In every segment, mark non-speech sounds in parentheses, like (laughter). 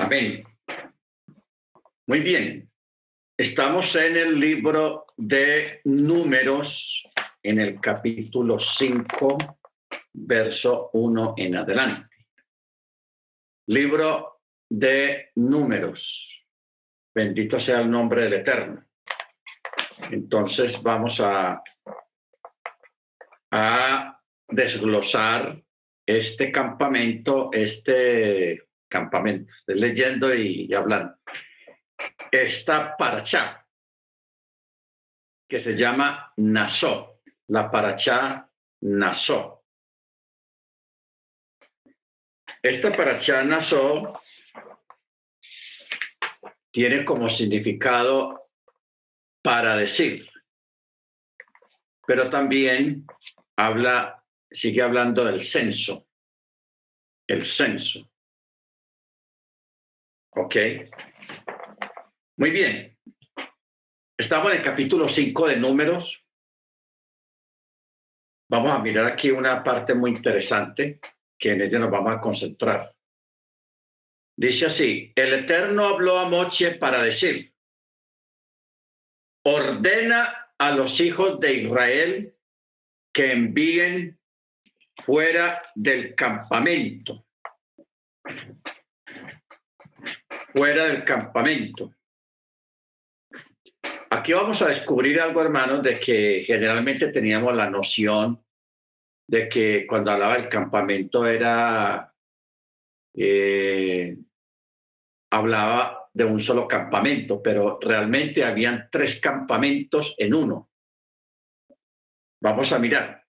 Amén. Muy bien. Estamos en el libro de números, en el capítulo 5, verso 1 en adelante. Libro de números. Bendito sea el nombre del Eterno. Entonces vamos a, a desglosar este campamento, este campamento, estoy leyendo y, hablando, esta paracha que se llama Nasó, la paracha Nasó. Esta paracha Nasó tiene como significado para decir, pero también habla, sigue hablando del censo, el censo. ¿Ok? Muy bien. Estamos en el capítulo 5 de números. Vamos a mirar aquí una parte muy interesante que en ella nos vamos a concentrar. Dice así, el Eterno habló a Moche para decir, ordena a los hijos de Israel que envíen fuera del campamento fuera del campamento. Aquí vamos a descubrir algo, hermanos, de que generalmente teníamos la noción de que cuando hablaba del campamento era, eh, hablaba de un solo campamento, pero realmente habían tres campamentos en uno. Vamos a mirar.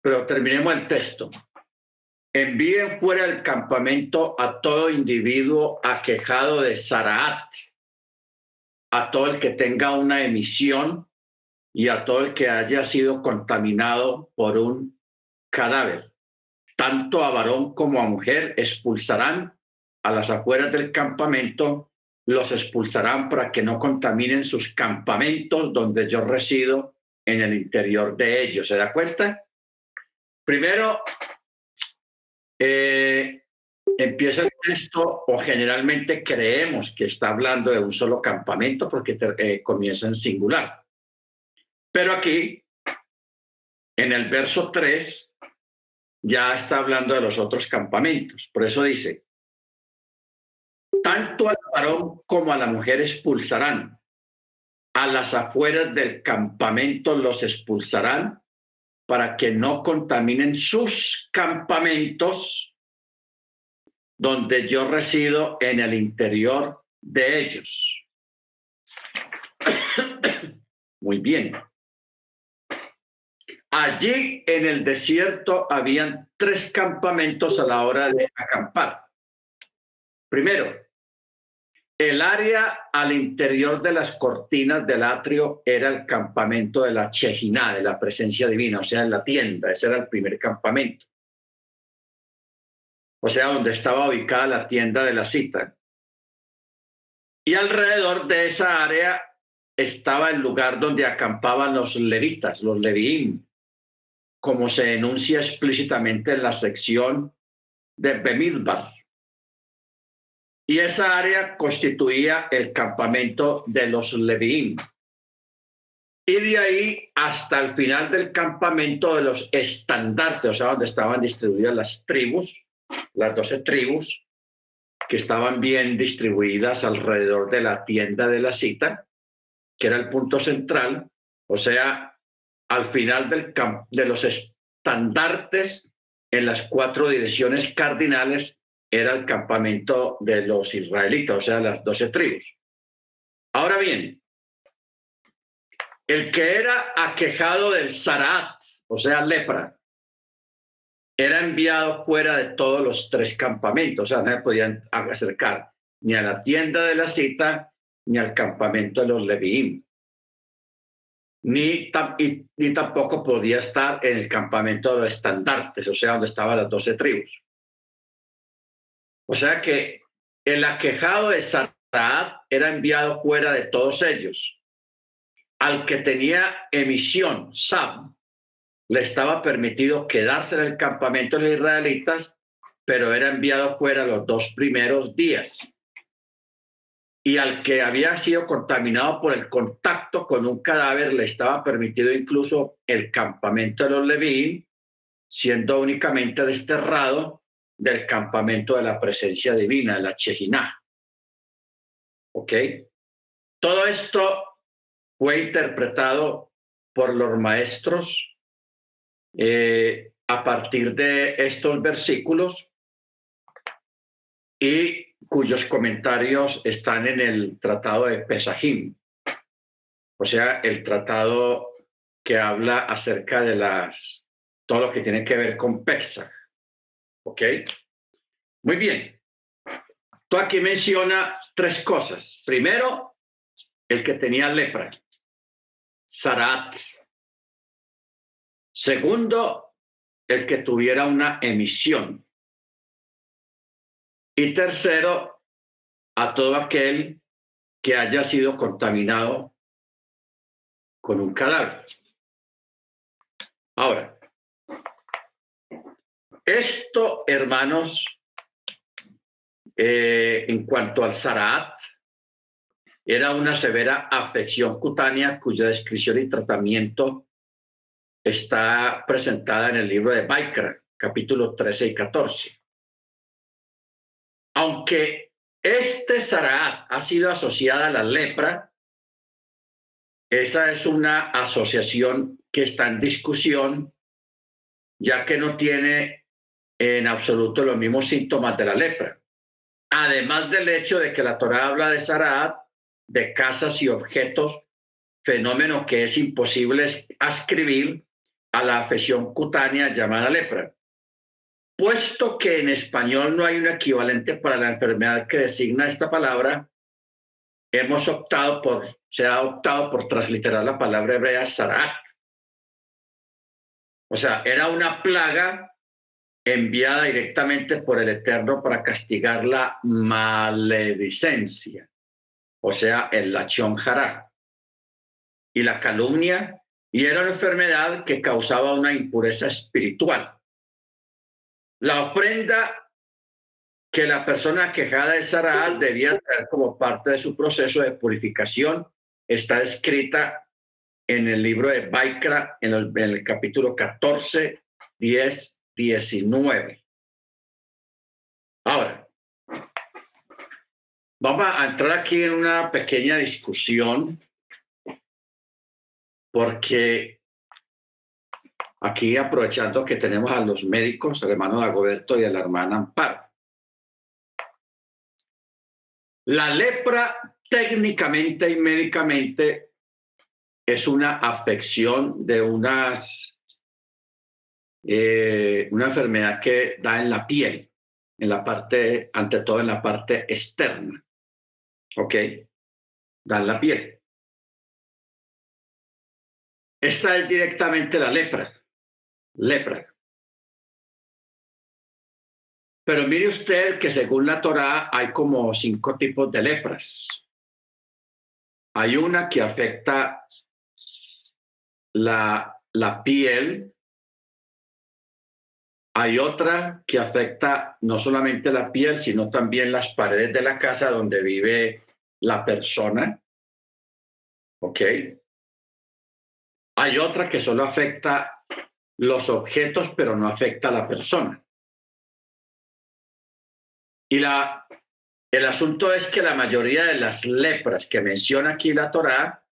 Pero terminemos el texto. Envíen fuera del campamento a todo individuo aquejado de Saraat, a todo el que tenga una emisión y a todo el que haya sido contaminado por un cadáver. Tanto a varón como a mujer expulsarán a las afueras del campamento, los expulsarán para que no contaminen sus campamentos donde yo resido en el interior de ellos. ¿Se da cuenta? Primero, eh, empieza el texto o generalmente creemos que está hablando de un solo campamento porque eh, comienza en singular. Pero aquí, en el verso 3, ya está hablando de los otros campamentos. Por eso dice, tanto al varón como a la mujer expulsarán. A las afueras del campamento los expulsarán para que no contaminen sus campamentos donde yo resido en el interior de ellos. (coughs) Muy bien. Allí en el desierto habían tres campamentos a la hora de acampar. Primero, el área al interior de las cortinas del atrio era el campamento de la Chejiná, de la presencia divina, o sea, en la tienda, ese era el primer campamento. O sea, donde estaba ubicada la tienda de la cita. Y alrededor de esa área estaba el lugar donde acampaban los levitas, los leviim, como se enuncia explícitamente en la sección de Bemidbar. Y esa área constituía el campamento de los Levín. Y de ahí hasta el final del campamento de los estandartes, o sea, donde estaban distribuidas las tribus, las doce tribus, que estaban bien distribuidas alrededor de la tienda de la cita, que era el punto central, o sea, al final del de los estandartes en las cuatro direcciones cardinales era el campamento de los israelitas, o sea, las doce tribus. Ahora bien, el que era aquejado del Sarat, o sea, lepra, era enviado fuera de todos los tres campamentos, o sea, no se podían acercar ni a la tienda de la cita ni al campamento de los Leviim. Ni, ni tampoco podía estar en el campamento de los estandartes, o sea, donde estaban las doce tribus. O sea que el aquejado de Saraat era enviado fuera de todos ellos. Al que tenía emisión, Sab, le estaba permitido quedarse en el campamento de los israelitas pero era enviado fuera los dos primeros días. Y al que había sido contaminado por el contacto con un cadáver le estaba permitido incluso el campamento de los Levín, siendo únicamente desterrado del campamento de la presencia divina, la Chejiná. ¿Ok? Todo esto fue interpretado por los maestros eh, a partir de estos versículos y cuyos comentarios están en el tratado de Pesajim, o sea, el tratado que habla acerca de las todo lo que tiene que ver con Pesach. ¿Ok? Muy bien. Tú aquí menciona tres cosas. Primero, el que tenía lepra, Sarat. Segundo, el que tuviera una emisión. Y tercero, a todo aquel que haya sido contaminado con un cadáver. Ahora, esto, hermanos, eh, en cuanto al Zaraat, era una severa afección cutánea cuya descripción y tratamiento está presentada en el libro de Baikra, capítulo 13 y 14. Aunque este Zaraat ha sido asociada a la lepra, esa es una asociación que está en discusión, ya que no tiene en absoluto los mismos síntomas de la lepra. Además del hecho de que la Torah habla de Saraat, de casas y objetos, fenómeno que es imposible ascribir a la afección cutánea llamada lepra. Puesto que en español no hay un equivalente para la enfermedad que designa esta palabra, hemos optado por, se ha optado por transliterar la palabra hebrea Sarat. O sea, era una plaga enviada directamente por el Eterno para castigar la maledicencia, o sea, el lachón jará, y la calumnia, y era una enfermedad que causaba una impureza espiritual. La ofrenda que la persona quejada de Sarah debía traer como parte de su proceso de purificación está escrita en el libro de Baikra, en el, capítulo 14, 10 19. Ahora, vamos a entrar aquí en una pequeña discusión porque aquí aprovechando que tenemos a los médicos, al hermano Dagoberto y a la hermana Amparo. La lepra técnicamente y médicamente es una afección de unas eh, una enfermedad que da en la piel, en la parte, ante todo en la parte externa. ¿Ok? Da en la piel. Esta es directamente la lepra. Lepra. Pero mire usted que según la Torá hay como cinco tipos de lepras. Hay una que afecta la, la piel, hay otra que afecta no solamente la piel, sino también las paredes de la casa donde vive la persona. ¿Ok? Hay otra que solo afecta los objetos, pero no afecta a la persona. Y la, el asunto es que la mayoría de las lepras que menciona aquí la Torá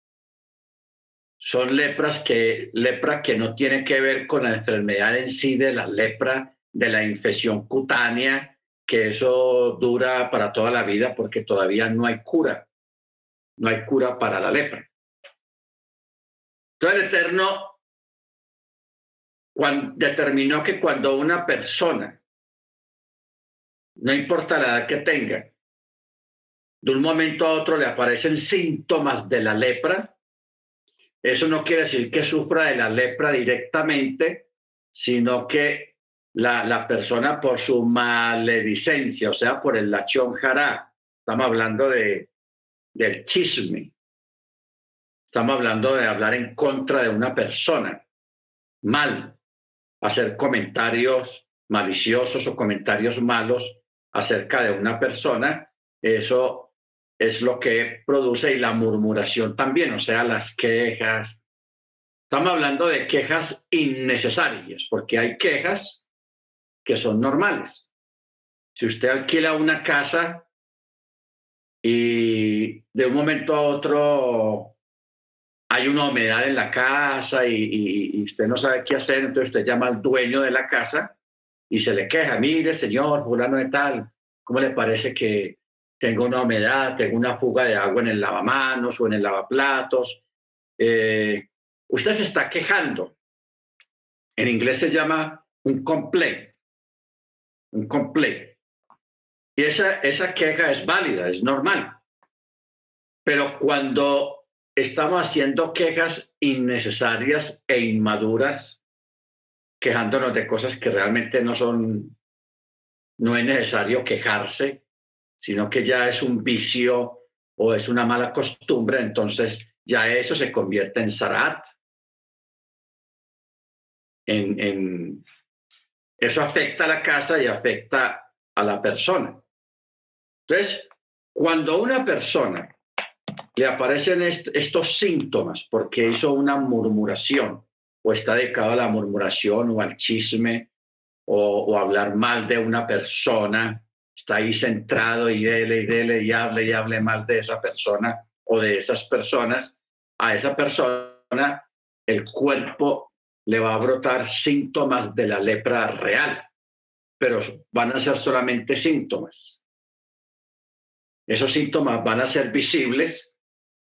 son lepras que, lepra que no tiene que ver con la enfermedad en sí de la lepra, de la infección cutánea, que eso dura para toda la vida porque todavía no hay cura. No hay cura para la lepra. Entonces el Eterno determinó que cuando una persona, no importa la edad que tenga, de un momento a otro le aparecen síntomas de la lepra, eso no quiere decir que sufra de la lepra directamente, sino que la, la persona por su maledicencia, o sea, por el lachón jará, estamos hablando de, del chisme, estamos hablando de hablar en contra de una persona, mal, hacer comentarios maliciosos o comentarios malos acerca de una persona, eso es lo que produce y la murmuración también, o sea, las quejas. Estamos hablando de quejas innecesarias, porque hay quejas que son normales. Si usted alquila una casa y de un momento a otro hay una humedad en la casa y, usted no sabe qué hacer, entonces usted llama al dueño de la casa y se le queja, mire señor, fulano de tal, ¿cómo le parece que tengo una humedad, tengo una fuga de agua en el lavamanos o en el lavaplatos? Eh, usted se está quejando. En inglés se llama un complaint. Un complaint. Y esa, esa queja es válida, es normal. Pero cuando estamos haciendo quejas innecesarias e inmaduras, quejándonos de cosas que realmente no son, no es necesario quejarse, sino que ya es un vicio o es una mala costumbre, entonces ya eso se convierte en zarat. En, en, eso afecta a la casa y afecta a la persona. Entonces, cuando una persona le aparecen estos síntomas porque hizo una murmuración o está dedicado a la murmuración o al chisme o, hablar mal de una persona, está ahí centrado y dele y dele y hable y hable mal de esa persona o de esas personas, a esa persona el cuerpo le va a brotar síntomas de la lepra real, pero van a ser solamente síntomas. Esos síntomas van a ser visibles,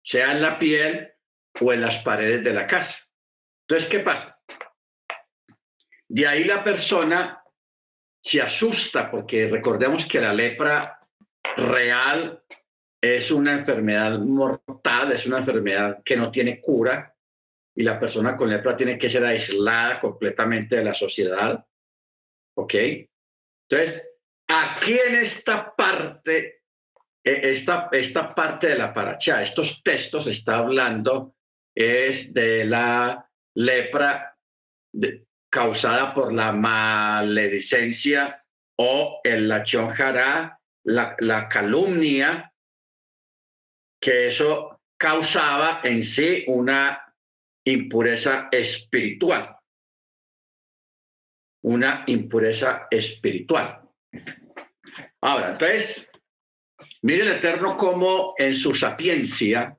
sea en la piel o en las paredes de la casa. Entonces, ¿qué pasa? De ahí la persona se asusta porque recordemos que la lepra real es una enfermedad mortal, es una enfermedad que no tiene cura y la persona con lepra tiene que ser aislada completamente de la sociedad. ¿Ok? Entonces, aquí en esta parte e, esta, esta parte de la paracha, estos textos está hablando es de la lepra causada por la maledicencia o el la la, la calumnia, que eso causaba en sí una impureza espiritual. Una impureza espiritual. Ahora, entonces, Mire el Eterno cómo en su sapiencia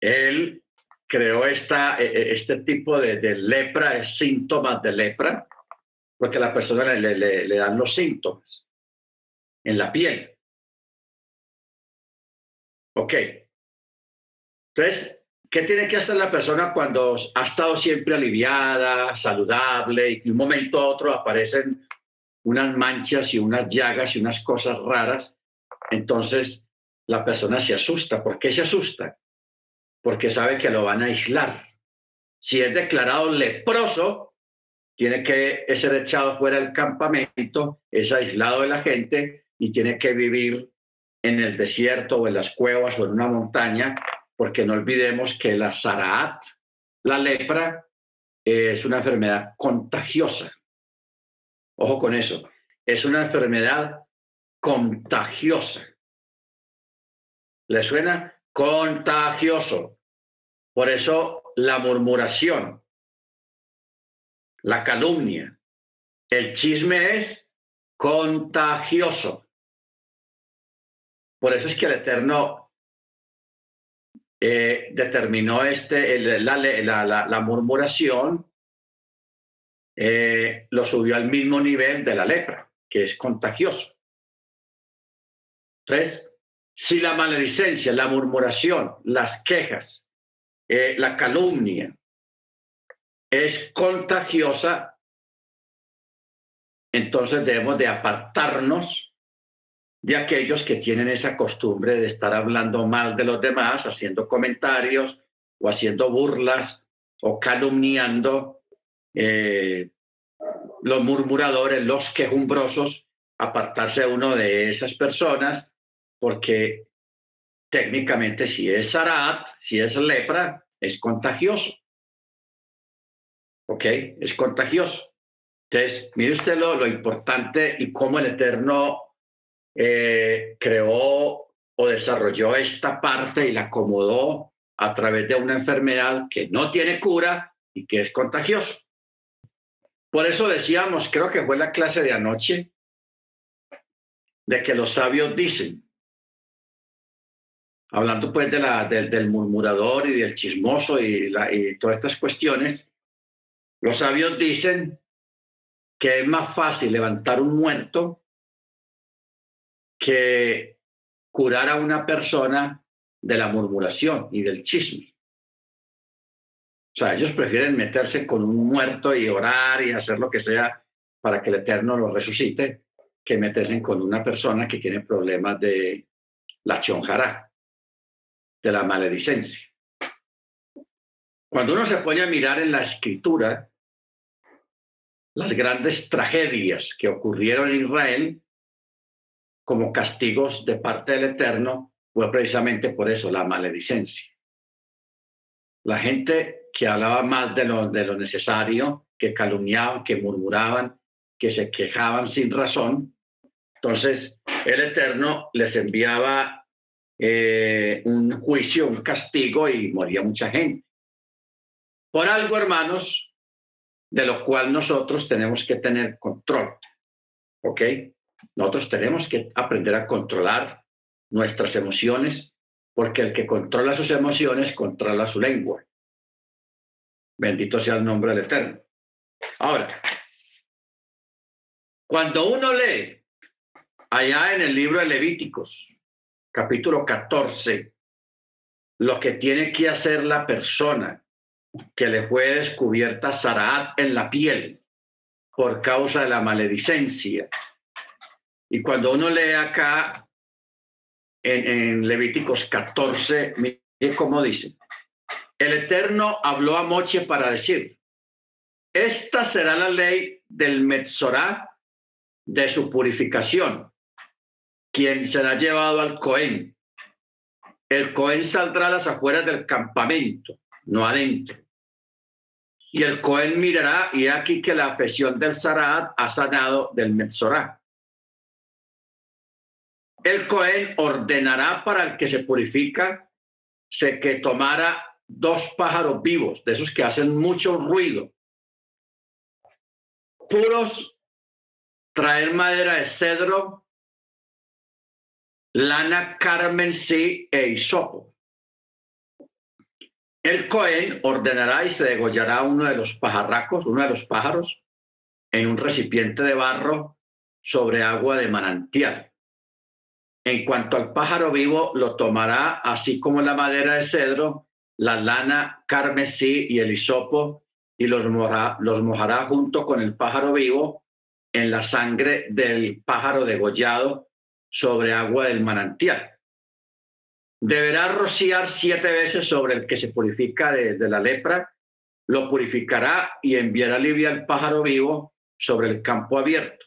él creó esta, e, e, este tipo de, lepra, síntomas de lepra, porque a la persona le, le, dan los síntomas en la piel. Ok. Entonces, ¿qué tiene que hacer la persona cuando ha estado siempre aliviada, saludable, y de un momento a otro aparecen unas manchas y unas llagas y unas cosas raras? entonces la persona se asusta. ¿Por qué se asusta? Porque sabe que lo van a aislar. Si es declarado leproso, tiene que ser echado fuera del campamento, es aislado de la gente y tiene que vivir en el desierto o en las cuevas o en una montaña, porque no olvidemos que la Saraat, la lepra, es una enfermedad contagiosa. Ojo con eso, es una enfermedad contagiosa. ¿Le suena? Contagioso. Por eso la murmuración, la calumnia, el chisme es contagioso. Por eso es que el Eterno eh, determinó este, la, murmuración, eh, lo subió al mismo nivel de la lepra, que es contagioso. Entonces, si la maledicencia, la murmuración, las quejas, eh, la calumnia es contagiosa, entonces debemos de apartarnos de aquellos que tienen esa costumbre de estar hablando mal de los demás, haciendo comentarios o haciendo burlas o calumniando eh, los murmuradores, los quejumbrosos, apartarse uno de esas personas porque técnicamente si es Sarat, si es lepra, es contagioso. ¿Ok? Es contagioso. Entonces, mire usted lo, lo importante y cómo el Eterno eh, creó o desarrolló esta parte y la acomodó a través de una enfermedad que no tiene cura y que es contagioso. Por eso decíamos, creo que fue la clase de anoche, de que los sabios dicen, hablando pues de la, del murmurador y del chismoso y, y todas estas cuestiones, los sabios dicen que es más fácil levantar un muerto que curar a una persona de la murmuración y del chisme. O sea, ellos prefieren meterse con un muerto y orar y hacer lo que sea para que el Eterno lo resucite, que meterse con una persona que tiene problemas de la chonjara, de la maledicencia. Cuando uno se pone a mirar en la escritura, las grandes tragedias que ocurrieron en Israel como castigos de parte del Eterno fue precisamente por eso, la maledicencia. La gente que hablaba más de lo, de lo necesario, que calumniaban, que murmuraban, que se quejaban sin razón, entonces el Eterno les enviaba eh, un juicio, un castigo y moría mucha gente. Por algo, hermanos, de lo cual nosotros tenemos que tener control. ¿Ok? Nosotros tenemos que aprender a controlar nuestras emociones, porque el que controla sus emociones controla su lengua. Bendito sea el nombre del Eterno. Ahora, cuando uno lee allá en el libro de Levíticos, capítulo 14, lo que tiene que hacer la persona que le fue descubierta Saraat en la piel por causa de la maledicencia. Y cuando uno lee acá en, Levíticos 14, mire cómo dice, el Eterno habló a Moche para decir, esta será la ley del Metzorá de su purificación, quien será llevado al Cohen. El Cohen saldrá a las afueras del campamento, no adentro. Y el Cohen mirará, y aquí que la afección del Saraat ha sanado del Metzorá. El Cohen ordenará para el que se purifica se que tomara dos pájaros vivos, de esos que hacen mucho ruido, puros, traer madera de cedro, lana carmesí e hisopo. El Cohen ordenará y se degollará uno de los pajarracos, uno de los pájaros, en un recipiente de barro sobre agua de manantial. En cuanto al pájaro vivo, lo tomará así como la madera de cedro, la lana carmesí y el hisopo, y los, los mojará junto con el pájaro vivo en la sangre del pájaro degollado sobre agua del manantial deberá rociar siete veces sobre el que se purifica de, la lepra, lo purificará y enviará alivio al pájaro vivo sobre el campo abierto.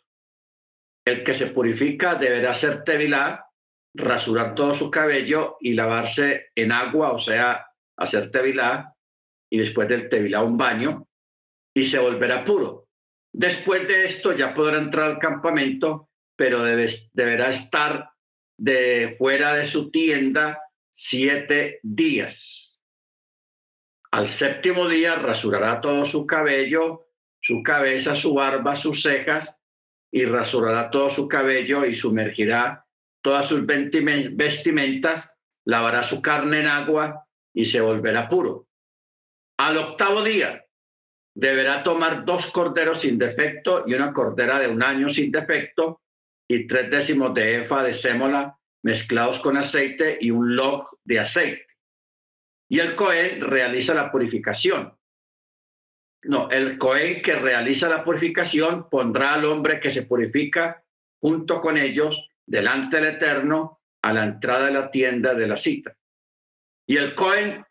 El que se purifica deberá ser tevilá, rasurar todo su cabello y lavarse en agua, o sea, hacer tevilá, y después del tevilá un baño, y se volverá puro. Después de esto ya podrá entrar al campamento, pero deberá estar de fuera de su tienda siete días. Al séptimo día rasurará todo su cabello, su cabeza, su barba, sus cejas, y rasurará todo su cabello y sumergirá todas sus vestimentas, lavará su carne en agua y se volverá puro. Al octavo día deberá tomar dos corderos sin defecto y una cordera de un año sin defecto y tres décimos de efa de sémola mezclados con aceite y un log de aceite. Y el Cohen realiza la purificación. No, el Cohen que realiza la purificación pondrá al hombre que se purifica junto con ellos delante del Eterno a la entrada de la tienda de la cita. Y el Cohen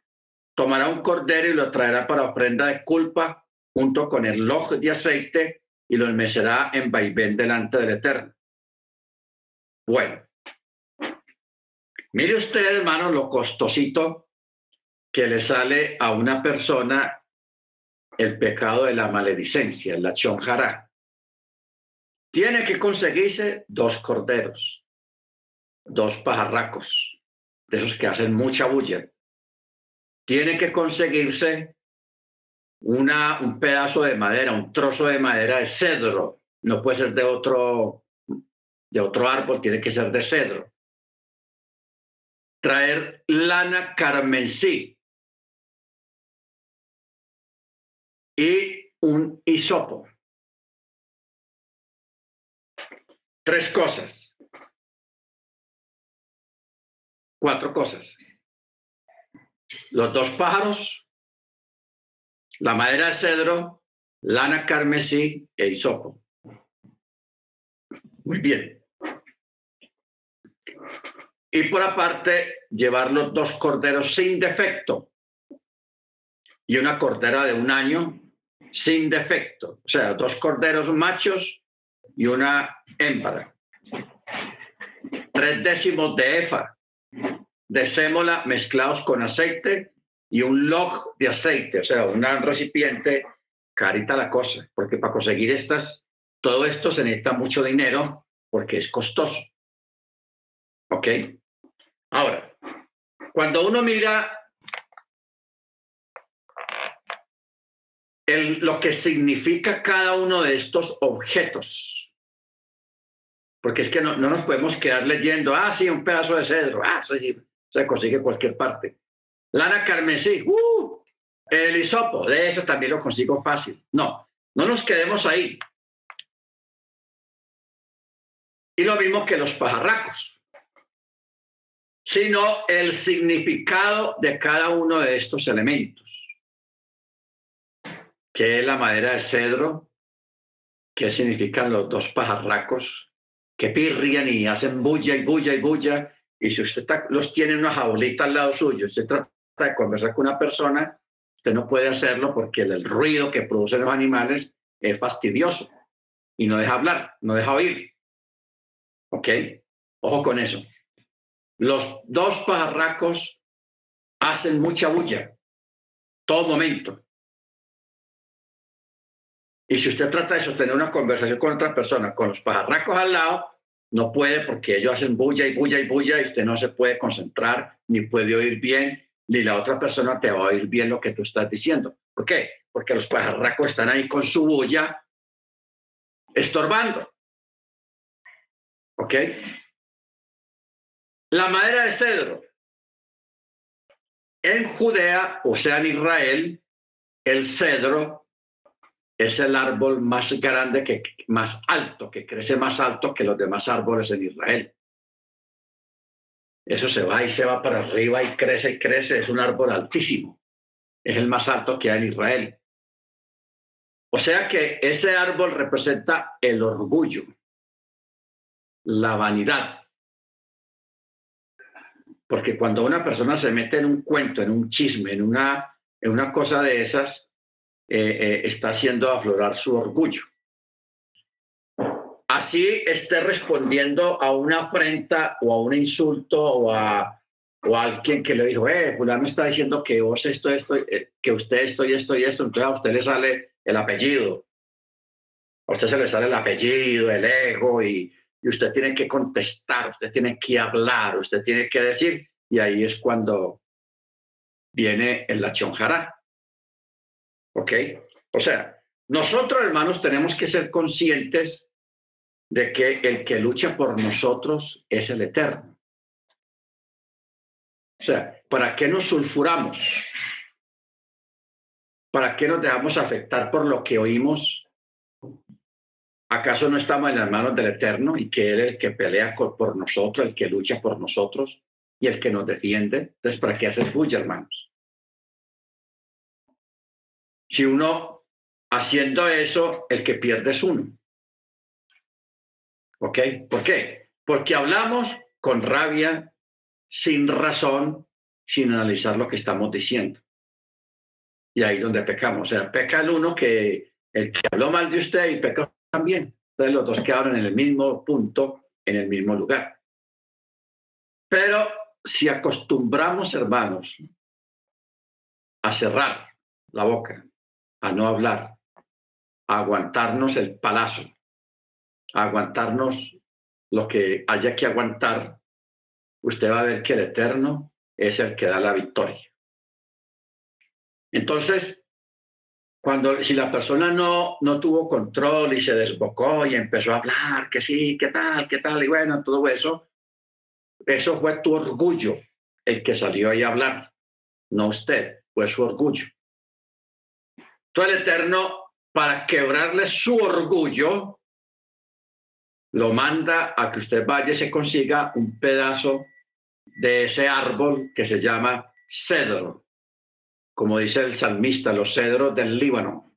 tomará un cordero y lo traerá para ofrenda de culpa junto con el log de aceite y lo enmecerá en vaivén delante del Eterno. Bueno, Mire usted, hermano, lo costosito que le sale a una persona el pecado de la maledicencia, la chonjara. tiene que conseguirse dos corderos, dos pajarracos, de esos que hacen mucha bulla. Tiene que conseguirse una, un pedazo de madera, un trozo de madera de cedro. No puede ser de otro, de otro árbol, tiene que ser de cedro. Traer lana carmesí y un hisopo. Tres cosas. Cuatro cosas. Los dos pájaros, la madera de cedro, lana carmesí e hisopo. Muy bien. Y por aparte, llevar los dos corderos sin defecto y una cordera de un año sin defecto. O sea, dos corderos machos y una hembra. Tres décimos de efa de sémola mezclados con aceite y un log de aceite, o sea, un recipiente, carita la cosa, porque para conseguir estas, todo esto se necesita mucho dinero porque es costoso. ¿Ok? Ahora, cuando uno mira el, lo que significa cada uno de estos objetos, porque es que no, no, nos podemos quedar leyendo, ah, sí, un pedazo de cedro, ah, sí, se consigue cualquier parte. Lana carmesí, uh, el hisopo, de eso también lo consigo fácil. No, no nos quedemos ahí. Y lo mismo que los pajarracos, sino el significado de cada uno de estos elementos, que es la madera de cedro, qué significan los dos pajarracos, que pirrian y hacen bulla y bulla y bulla, y si usted los tiene en una jaulita al lado suyo, usted trata de conversar con una persona, usted no puede hacerlo porque el ruido que producen los animales es fastidioso y no deja hablar, no deja oír. ¿Ok? Ojo con eso. Los dos pajarracos hacen mucha bulla, todo momento. Y si usted trata de sostener una conversación con otra persona, con los pajarracos al lado, no puede porque ellos hacen bulla y bulla y bulla y usted no se puede concentrar, ni puede oír bien, ni la otra persona te va a oír bien lo que tú estás diciendo. ¿Por qué? Porque los pajarracos están ahí con su bulla estorbando. ¿Ok? La madera de cedro. En Judea, o sea, en Israel, el cedro es el árbol más grande, que, más alto, que crece más alto que los demás árboles en Israel. Eso se va y se va para arriba y crece y crece. Es un árbol altísimo. Es el más alto que hay en Israel. O sea que ese árbol representa el orgullo, la vanidad. Porque cuando una persona se mete en un cuento, en un chisme, en una, en una cosa de esas, eh, eh, está haciendo aflorar su orgullo. Así esté respondiendo a una afrenta o a un insulto o a, o alguien que le dijo, eh, fulano está diciendo que vos esto, esto, eh, que usted esto y esto y esto, entonces a usted le sale el apellido. A usted se le sale el apellido, el ego y, y usted tiene que contestar, usted tiene que hablar, usted tiene que decir, y ahí es cuando viene el la chonjara. ¿Ok? O sea, nosotros, hermanos, tenemos que ser conscientes de que el que lucha por nosotros es el eterno. O sea, ¿para qué nos sulfuramos? ¿Para qué nos dejamos afectar por lo que oímos ¿Acaso no estamos en las manos del Eterno y que Él es el que pelea por nosotros, el que lucha por nosotros y el que nos defiende? Entonces, ¿para qué hacer bulla, hermanos? Si uno haciendo eso, el que pierde es uno. ¿Ok? ¿Por qué? Porque hablamos con rabia, sin razón, sin analizar lo que estamos diciendo. Y ahí es donde pecamos. O sea, peca el uno que el que habló mal de usted y peca también. Entonces los dos quedaron en el mismo punto, en el mismo lugar. Pero si acostumbramos, hermanos, a cerrar la boca, a no hablar, a aguantarnos el palazo, aguantarnos lo que haya que aguantar, usted va a ver que el Eterno es el que da la victoria. Entonces, cuando si la persona no, no tuvo control y se desbocó y empezó a hablar, que sí, qué tal, qué tal, y bueno, todo eso, eso fue tu orgullo el que salió ahí a hablar, no usted, fue su orgullo. Todo el Eterno, para quebrarle su orgullo, lo manda a que usted vaya y se consiga un pedazo de ese árbol que se llama cedro como dice el salmista, los cedros del Líbano.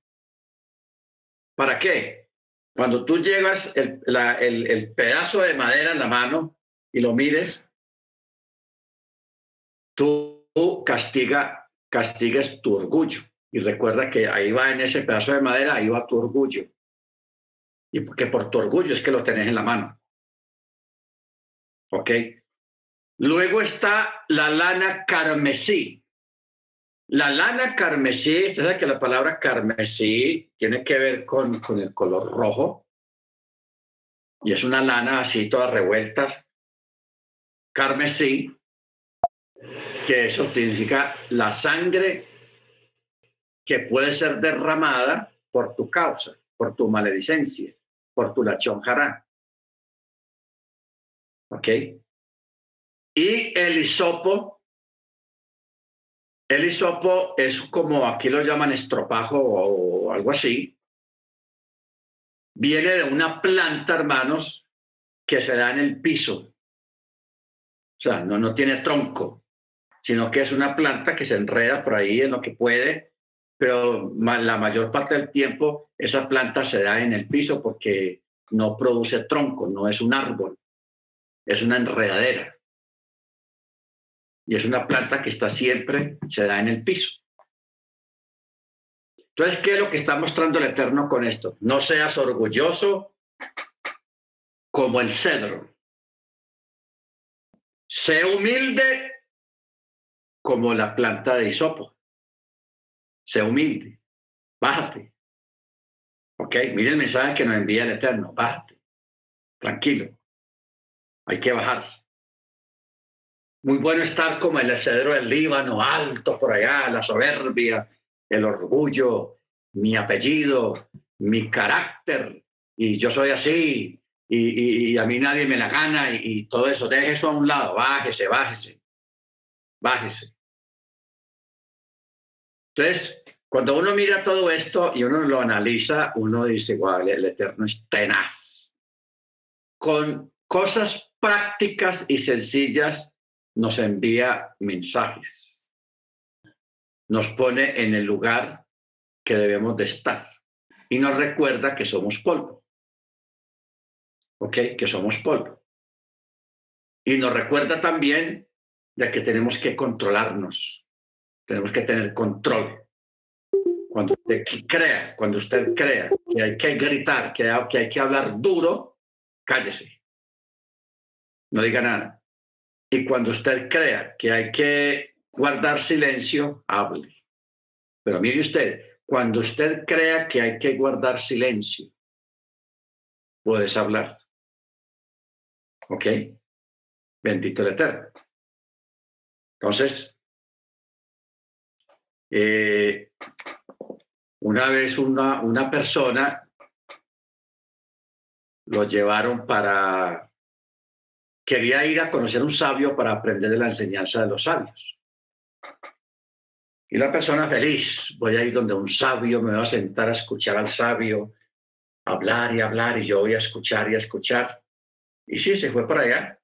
¿Para qué? Cuando tú llevas el, el, pedazo de madera en la mano y lo mires, tú, castiga, castigues tu orgullo. Y recuerda que ahí va en ese pedazo de madera, ahí va tu orgullo. Y porque por tu orgullo es que lo tenés en la mano. ¿Ok? Luego está la lana carmesí. La lana carmesí, usted sabe que la palabra carmesí tiene que ver con, con el color rojo y es una lana así toda revuelta. Carmesí, que eso significa la sangre que puede ser derramada por tu causa, por tu maledicencia, por tu lachón jará. ¿Ok? Y el hisopo el hisopo es como aquí lo llaman estropajo o algo así. Viene de una planta, hermanos, que se da en el piso. O sea, no, no tiene tronco, sino que es una planta que se enreda por ahí en lo que puede, pero la mayor parte del tiempo esa planta se da en el piso porque no produce tronco, no es un árbol, es una enredadera y es una planta que está siempre, se da en el piso. Entonces, ¿qué es lo que está mostrando el Eterno con esto? No seas orgulloso como el cedro. Sé humilde como la planta de hisopo. Sé humilde. Bájate. ¿Ok? Mire el mensaje que nos envía el Eterno. Bájate. Tranquilo. Hay que bajarse. Muy bueno estar como el cedro del Líbano, alto por allá, la soberbia, el orgullo, mi apellido, mi carácter, y yo soy así, y, a mí nadie me la gana, y, todo eso. Deje eso a un lado, bájese, bájese, bájese. Entonces, cuando uno mira todo esto y uno lo analiza, uno dice, wow, el Eterno es tenaz. Con cosas prácticas y sencillas nos envía mensajes, nos pone en el lugar que debemos de estar y nos recuerda que somos polvo, ¿ok? Que somos polvo. Y nos recuerda también de que tenemos que controlarnos, tenemos que tener control. Cuando usted crea, cuando usted crea que hay que gritar, que hay que, hablar duro, cállese. No diga nada. Y cuando usted crea que hay que guardar silencio, hable. Pero mire usted, cuando usted crea que hay que guardar silencio, puedes hablar. ¿Ok? Bendito el Eterno. Entonces, eh, una vez una, una persona lo llevaron para quería ir a conocer un sabio para aprender de la enseñanza de los sabios. Y la persona feliz, voy a ir donde un sabio, me voy a sentar a escuchar al sabio, hablar y hablar, y yo voy a escuchar y a escuchar. Y sí, se fue para allá.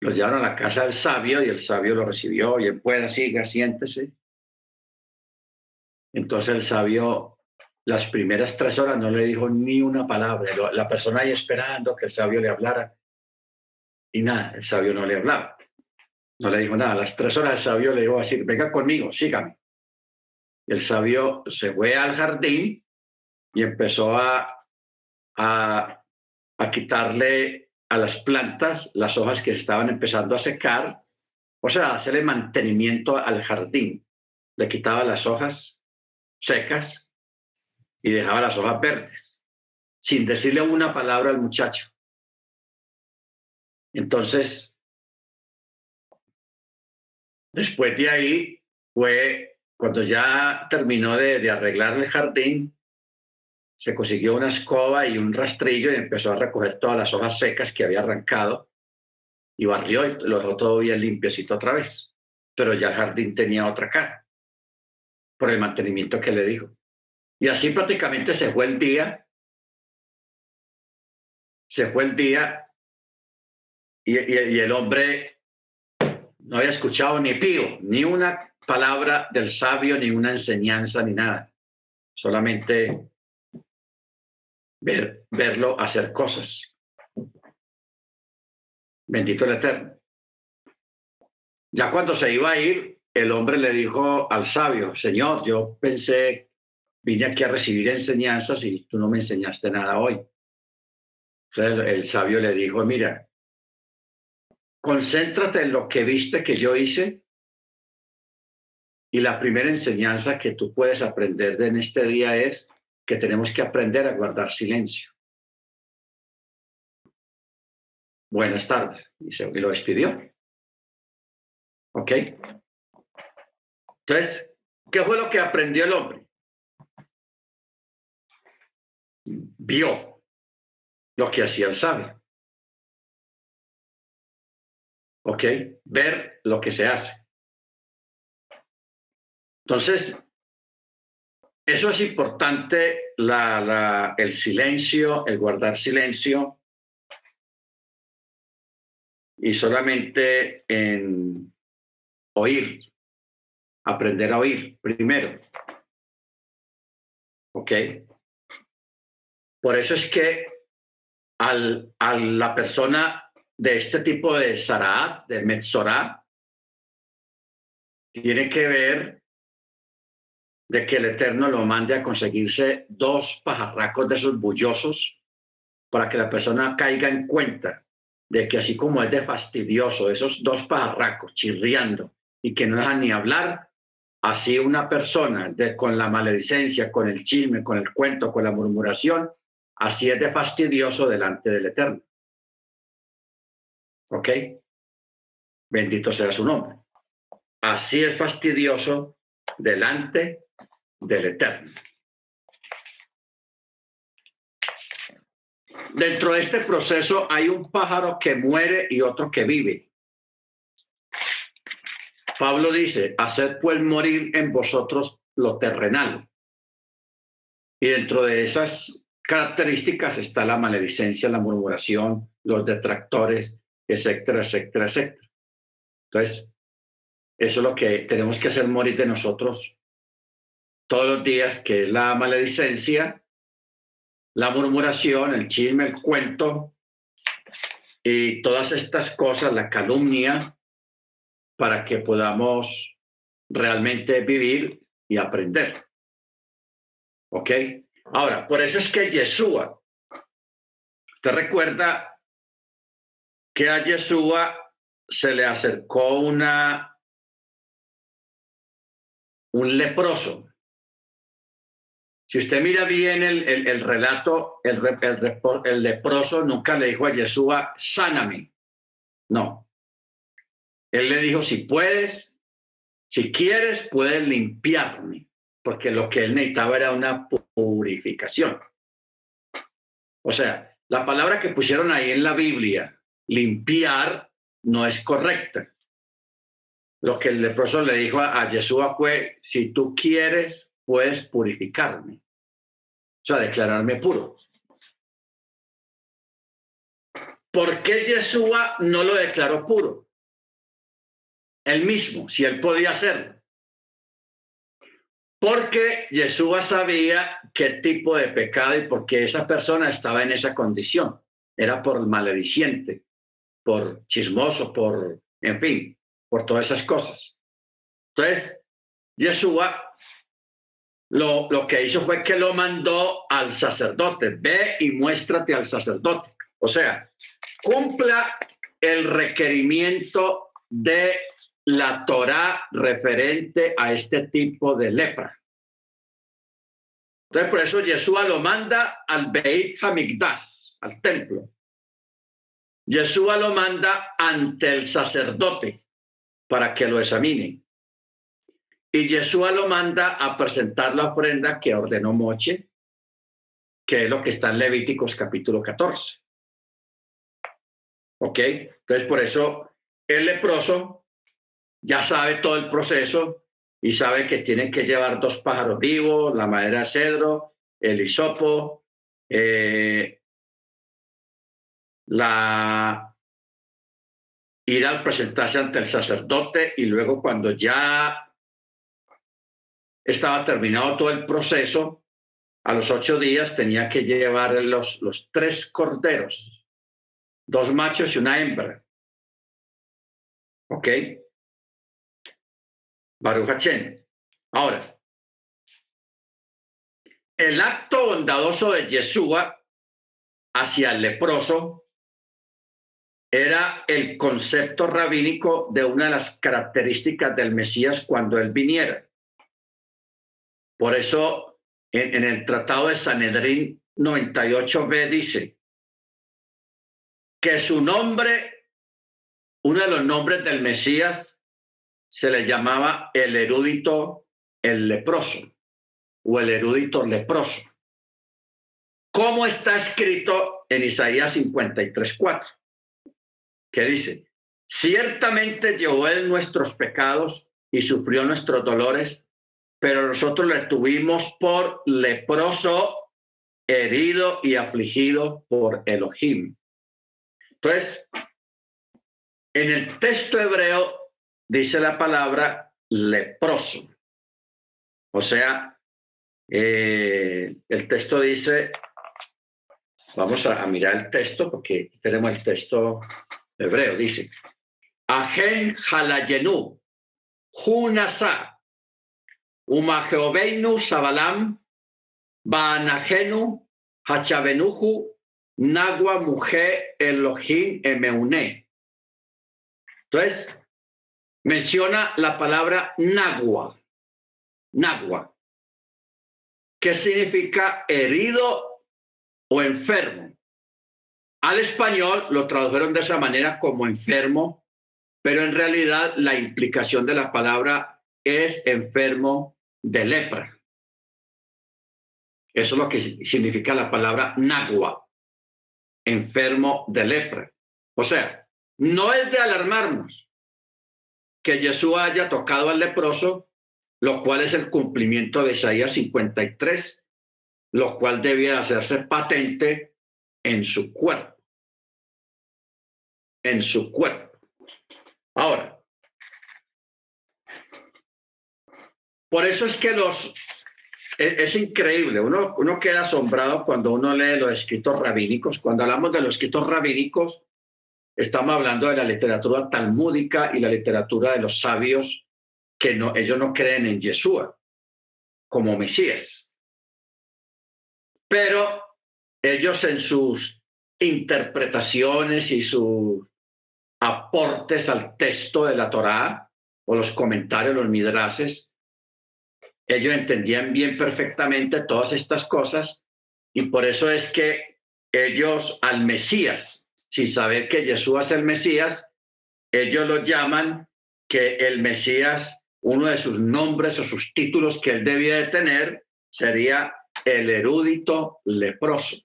Los llevaron a la casa del sabio y el sabio lo recibió, y pueda, siga, siéntese. Entonces el sabio, las primeras tres horas no le dijo ni una palabra. La persona ahí esperando que el sabio le hablara. Y nada, el sabio no le hablaba. No le dijo nada. A las tres horas el sabio le dijo así, venga conmigo, sígame. El sabio se fue al jardín y empezó a, a, a quitarle a las plantas las hojas que estaban empezando a secar, o sea, hacerle mantenimiento al jardín. Le quitaba las hojas secas y dejaba las hojas verdes. sin decirle una palabra al muchacho. Entonces, después de ahí fue cuando ya terminó de, arreglar el jardín, se consiguió una escoba y un rastrillo y empezó a recoger todas las hojas secas que había arrancado y barrió y lo dejó todo bien limpiecito otra vez. Pero ya el jardín tenía otra cara por el mantenimiento que le dijo. Y así prácticamente se fue el día. Se fue el día y, el hombre no había escuchado ni pío, ni una palabra del sabio, ni una enseñanza, ni nada. Solamente ver, verlo hacer cosas. Bendito el Eterno. Ya cuando se iba a ir, el hombre le dijo al sabio, Señor, yo pensé, vine aquí a recibir enseñanzas y tú no me enseñaste nada hoy. Entonces el sabio le dijo, mira, concéntrate en lo que viste que yo hice y la primera enseñanza que tú puedes aprender de en este día es que tenemos que aprender a guardar silencio. Buenas tardes. Y, lo despidió. ¿Ok? Entonces, ¿qué fue lo que aprendió el hombre? Vio lo que hacía el sabio. ¿Ok? Ver lo que se hace. Entonces, eso es importante, la, el silencio, el guardar silencio, y solamente en oír, aprender a oír primero. ¿Ok? Por eso es que al, a la persona de este tipo de Sarah, de Metzorah, tiene que ver de que el Eterno lo mande a conseguirse dos pajarracos de esos bullosos para que la persona caiga en cuenta de que así como es de fastidioso esos dos pajarracos chirriando y que no dejan ni hablar, así una persona de, con la maledicencia, con el chisme, con el cuento, con la murmuración, así es de fastidioso delante del Eterno. ¿Ok? Bendito sea su nombre. Así es fastidioso delante del Eterno. Dentro de este proceso hay un pájaro que muere y otro que vive. Pablo dice, haced pues morir en vosotros lo terrenal. Y dentro de esas características está la maledicencia, la murmuración, los detractores, etcétera, etcétera, etcétera. Entonces, eso es lo que tenemos que hacer morir de nosotros todos los días, que la maledicencia, la murmuración, el chisme, el cuento y todas estas cosas, la calumnia, para que podamos realmente vivir y aprender. ¿Ok? Ahora, por eso es que Yeshua, usted recuerda que a Yeshua se le acercó una, un leproso si usted mira bien el, el, relato, el, el, leproso nunca le dijo a Yeshua, sáname. No. Él le dijo, si puedes, si quieres, puedes limpiarme, porque lo que él necesitaba era una purificación. O sea, la palabra que pusieron ahí en la Biblia, limpiar, no es correcta. Lo que el leproso le dijo a, Yeshua fue, si tú quieres, puedes purificarme o sea, declararme puro. ¿Por qué Yeshua no lo declaró puro? Él mismo, si él podía hacerlo. Porque Yeshua sabía qué tipo de pecado y por qué esa persona estaba en esa condición. Era por malediciente, por chismoso, por, en fin, por todas esas cosas. Entonces, Yeshua lo, lo que hizo fue que lo mandó al sacerdote. Ve y muéstrate al sacerdote. O sea, cumpla el requerimiento de la Torah referente a este tipo de lepra. Entonces, por eso Yeshua lo manda al Beit Hamikdash, al templo. Yeshua lo manda ante el sacerdote para que lo examine. Y Yeshua lo manda a presentar la ofrenda que ordenó Moche, que es lo que está en Levíticos capítulo 14. ¿Ok? Entonces, por eso el leproso ya sabe todo el proceso y sabe que tiene que llevar dos pájaros vivos, la madera de cedro, el hisopo, eh, la ir al presentarse ante el sacerdote y luego cuando ya estaba terminado todo el proceso, a los ocho días tenía que llevar los, los tres corderos, dos machos y una hembra. ¿Ok? Baruch Ahora, el acto bondadoso de Yeshua hacia el leproso era el concepto rabínico de una de las características del Mesías cuando él viniera. Por eso, en, el Tratado de Sanedrín 98b dice que su nombre, uno de los nombres del Mesías, se le llamaba el erudito, el leproso, o el erudito leproso. ¿Cómo está escrito en Isaías 53.4? Que dice, ciertamente llevó él nuestros pecados y sufrió nuestros dolores, pero nosotros le tuvimos por leproso, herido y afligido por Elohim. Entonces, en el texto hebreo dice la palabra leproso. O sea, eh, el texto dice, vamos a, mirar el texto porque tenemos el texto hebreo, dice, Agen halayenu, hunasa, umajeobeinu sabalam, baanajenu, hachabenuhu, nagua mujer Elohim emeune. Entonces, menciona la palabra nagua, nagua, que significa herido o enfermo. Al español lo tradujeron de esa manera como enfermo, pero en realidad la implicación de la palabra es enfermo de lepra. Eso es lo que significa la palabra nagua, enfermo de lepra. O sea, no es de alarmarnos, que Jesús haya tocado al leproso, lo cual es el cumplimiento de Isaías 53, lo cual debía hacerse patente en su cuerpo. En su cuerpo. Ahora, por eso es que los e, es, increíble, uno, uno queda asombrado cuando uno lee los escritos rabínicos. Cuando hablamos de los escritos rabínicos, Estamos hablando de la literatura talmúdica y la literatura de los sabios que no, ellos no creen en Yeshua como Mesías. Pero ellos en sus interpretaciones y sus aportes al texto de la Torá o los comentarios, los midrases, ellos entendían bien perfectamente todas estas cosas y por eso es que ellos al Mesías sin saber que Jesús es el Mesías, ellos lo llaman que el Mesías, uno de sus nombres o sus títulos que él debía de tener sería el erudito leproso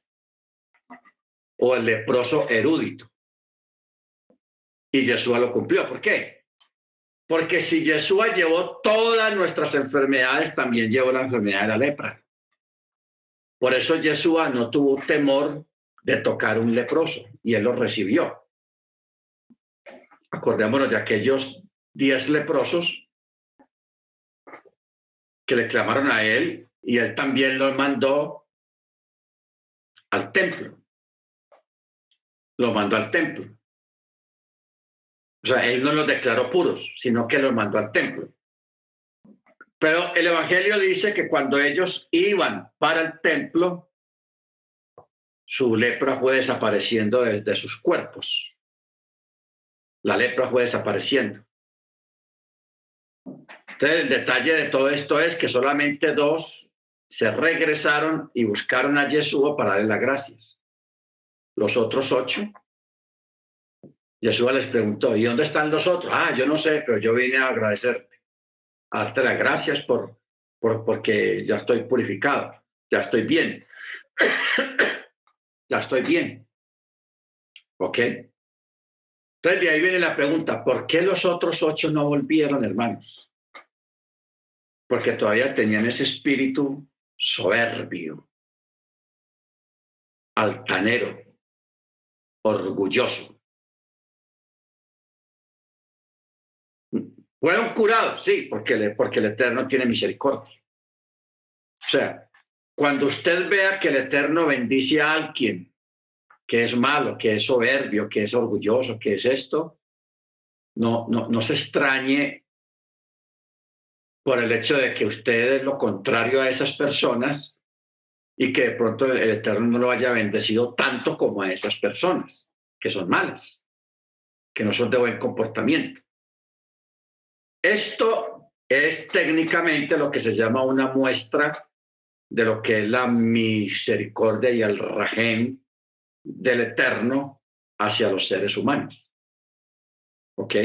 o el leproso erudito. Y Jesús lo cumplió. ¿Por qué? Porque si Jesús llevó todas nuestras enfermedades, también llevó la enfermedad de la lepra. Por eso Jesús no tuvo temor de tocar un leproso y él lo recibió. Acordémonos de aquellos diez leprosos que le clamaron a él y él también los mandó al templo. Lo mandó al templo. O sea, él no los declaró puros, sino que los mandó al templo. Pero el Evangelio dice que cuando ellos iban para el templo, su lepra fue desapareciendo desde sus cuerpos. La lepra fue desapareciendo. Entonces, el detalle de todo esto es que solamente dos se regresaron y buscaron a Jesús para darle las gracias. Los otros ocho, Jesús les preguntó, ¿y dónde están los otros? Ah, yo no sé, pero yo vine a agradecerte, a las gracias por, por, porque ya estoy purificado, ya estoy bien, (coughs) ya estoy bien. ¿Ok? Entonces de ahí viene la pregunta, ¿por qué los otros ocho no volvieron, hermanos? Porque todavía tenían ese espíritu soberbio, altanero, orgulloso. Fueron curados, sí, porque, porque el Eterno tiene misericordia. O sea, cuando usted vea que el Eterno bendice a alguien que es malo, que es soberbio, que es orgulloso, que es esto, no, no, no se extrañe por el hecho de que usted es lo contrario a esas personas y que de pronto el Eterno no lo haya bendecido tanto como a esas personas, que son malas, que no son de buen comportamiento. Esto es técnicamente lo que se llama una muestra de lo que es la misericordia y el rajem del Eterno hacia los seres humanos. ¿Ok?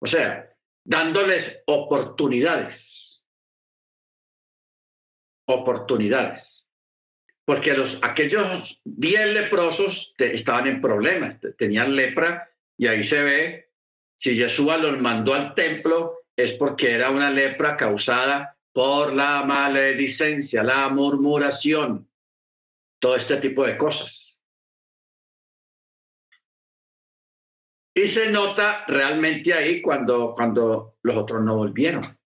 O sea, dándoles oportunidades. Oportunidades. Porque los, aquellos diez leprosos estaban en problemas, tenían lepra y ahí se ve, si Yeshua los mandó al templo es porque era una lepra causada por la maledicencia, la murmuración, todo este tipo de cosas. Y se nota realmente ahí cuando, cuando los otros no volvieron.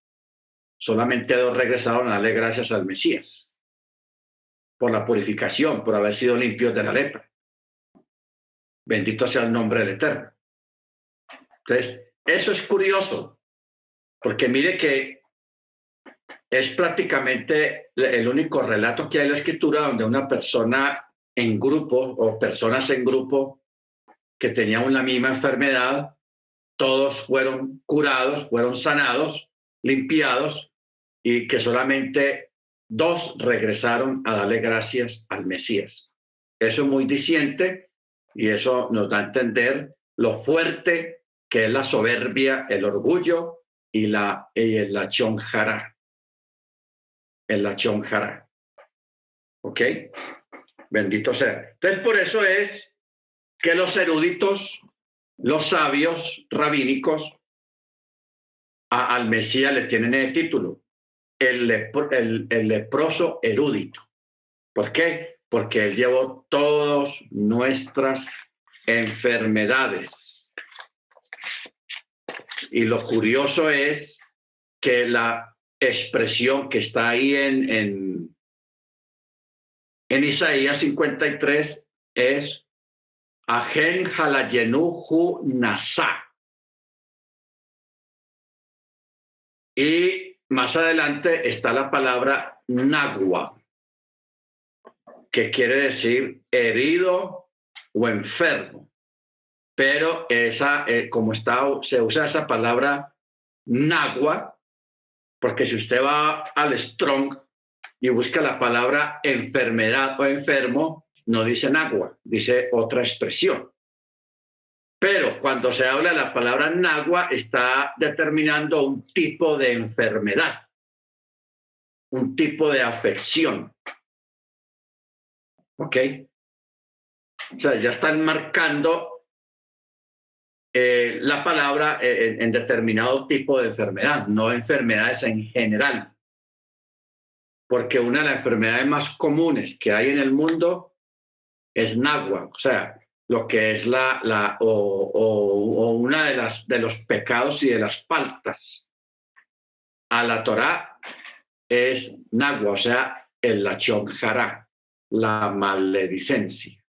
Solamente dos regresaron a darle gracias al Mesías por la purificación, por haber sido limpios de la lepra. Bendito sea el nombre del Eterno. Entonces, eso es curioso, porque mire que es prácticamente el único relato que hay en la escritura donde una persona en grupo o personas en grupo que tenían una misma enfermedad, todos fueron curados, fueron sanados, limpiados y que solamente dos regresaron a darle gracias al Mesías. Eso es muy diciente y eso nos da a entender lo fuerte que es la soberbia, el orgullo y la, y la chonjara. El chonjara. ¿Ok? Bendito sea. Entonces, por eso es que los eruditos, los sabios rabínicos, al Mesías le tienen el título, el, el, leproso erudito. ¿Por qué? Porque él llevó todas nuestras enfermedades. Y lo curioso es que la expresión que está ahí en, en, en Isaías 53 es Ajen halayenuhu nasa. Y más adelante está la palabra nagua, que quiere decir herido o enfermo. Pero esa, eh, como se usa esa palabra nagua, porque si usted va al Strong y busca la palabra enfermedad o enfermo, no dice nagua, dice otra expresión. Pero cuando se habla de la palabra nagua, está determinando un tipo de enfermedad, un tipo de afección. ¿Ok? O sea, ya están marcando eh, la palabra eh, en determinado tipo de enfermedad, no enfermedades en general. Porque una de las enfermedades más comunes que hay en el mundo es nagua, o sea, lo que es la, la o, o, una de las de los pecados y de las faltas a la Torá es nagua, o sea, el lachón la maledicencia.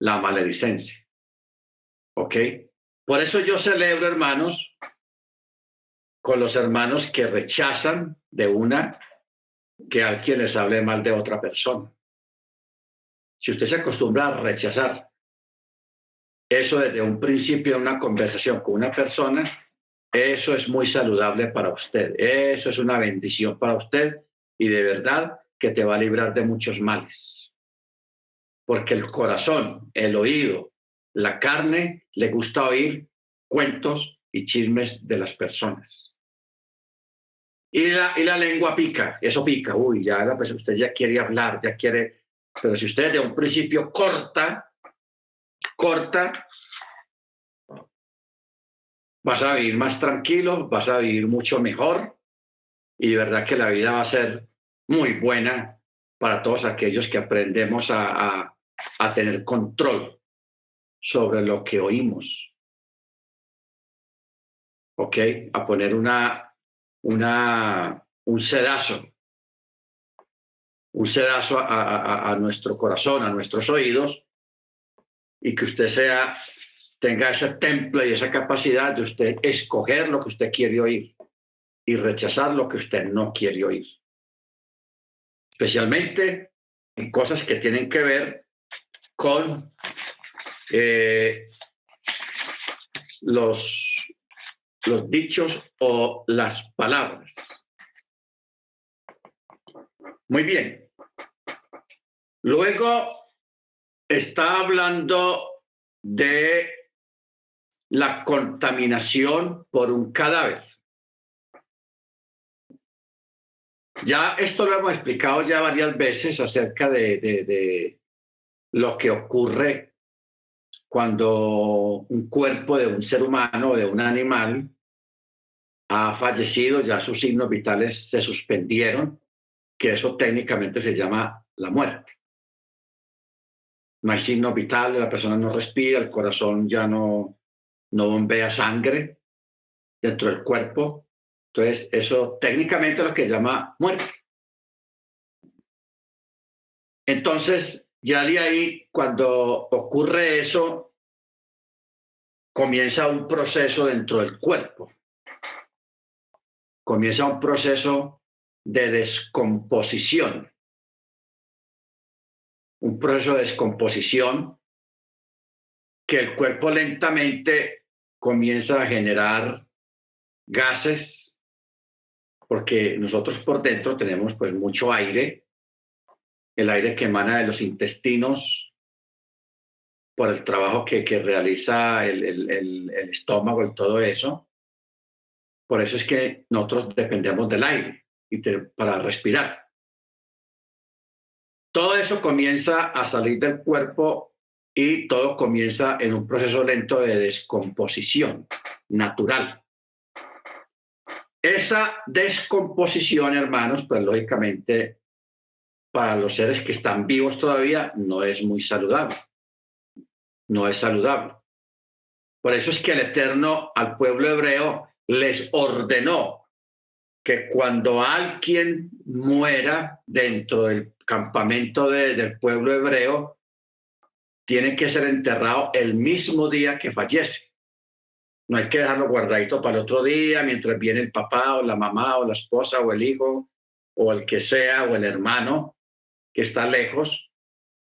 La maledicencia. ¿Ok? Por eso yo celebro, hermanos, con los hermanos que rechazan de una que alguien les hable mal de otra persona. Si usted se acostumbra a rechazar eso desde un principio de una conversación con una persona, eso es muy saludable para usted. Eso es una bendición para usted y de verdad que te va a librar de muchos males. Porque el corazón, el oído, la carne le gusta oír cuentos y chismes de las personas. Y la, y la lengua pica, eso pica, uy, ya la persona, usted ya quiere hablar, ya quiere, pero si usted de un principio corta, corta, vas a vivir más tranquilo, vas a vivir mucho mejor y de verdad que la vida va a ser muy buena para todos aquellos que aprendemos a, a, tener control sobre lo que oímos. ¿Ok? A poner una, una, un sedazo, un sedazo a, nuestro corazón, a nuestros oídos, y que usted sea tenga ese templo y esa capacidad de usted escoger lo que usted quiere oír y rechazar lo que usted no quiere oír. Especialmente en cosas que tienen que ver con eh, los, los dichos o las palabras. Muy bien. Luego está hablando de la contaminación por un cadáver. Ya esto lo hemos explicado ya varias veces acerca de, lo que ocurre cuando un cuerpo de un ser humano o de un animal ha fallecido, ya sus signos vitales se suspendieron, que eso técnicamente se llama la muerte. No hay signos vitales, la persona no respira, el corazón ya no, no bombea sangre dentro del cuerpo. Entonces, eso técnicamente es lo que llama muerte. Entonces, ya de ahí, cuando ocurre eso, comienza un proceso dentro del cuerpo. Comienza un proceso de descomposición. Un proceso de descomposición que el cuerpo lentamente comienza a generar gases, porque nosotros por dentro tenemos pues mucho aire, el aire que emana de los intestinos por el trabajo que, que realiza el, el, estómago y todo eso. Por eso es que nosotros dependemos del aire y para respirar. Todo eso comienza a salir del cuerpo y todo comienza en un proceso lento de descomposición natural. Esa descomposición, hermanos, pues lógicamente para los seres que están vivos todavía no es muy saludable. No es saludable. Por eso es que el Eterno al pueblo hebreo les ordenó que cuando alguien muera dentro del campamento del pueblo hebreo, tiene que ser enterrado el mismo día que fallece. No hay que dejarlo guardadito para el otro día mientras viene el papá o la mamá o la esposa o el hijo o el que sea o el hermano que está lejos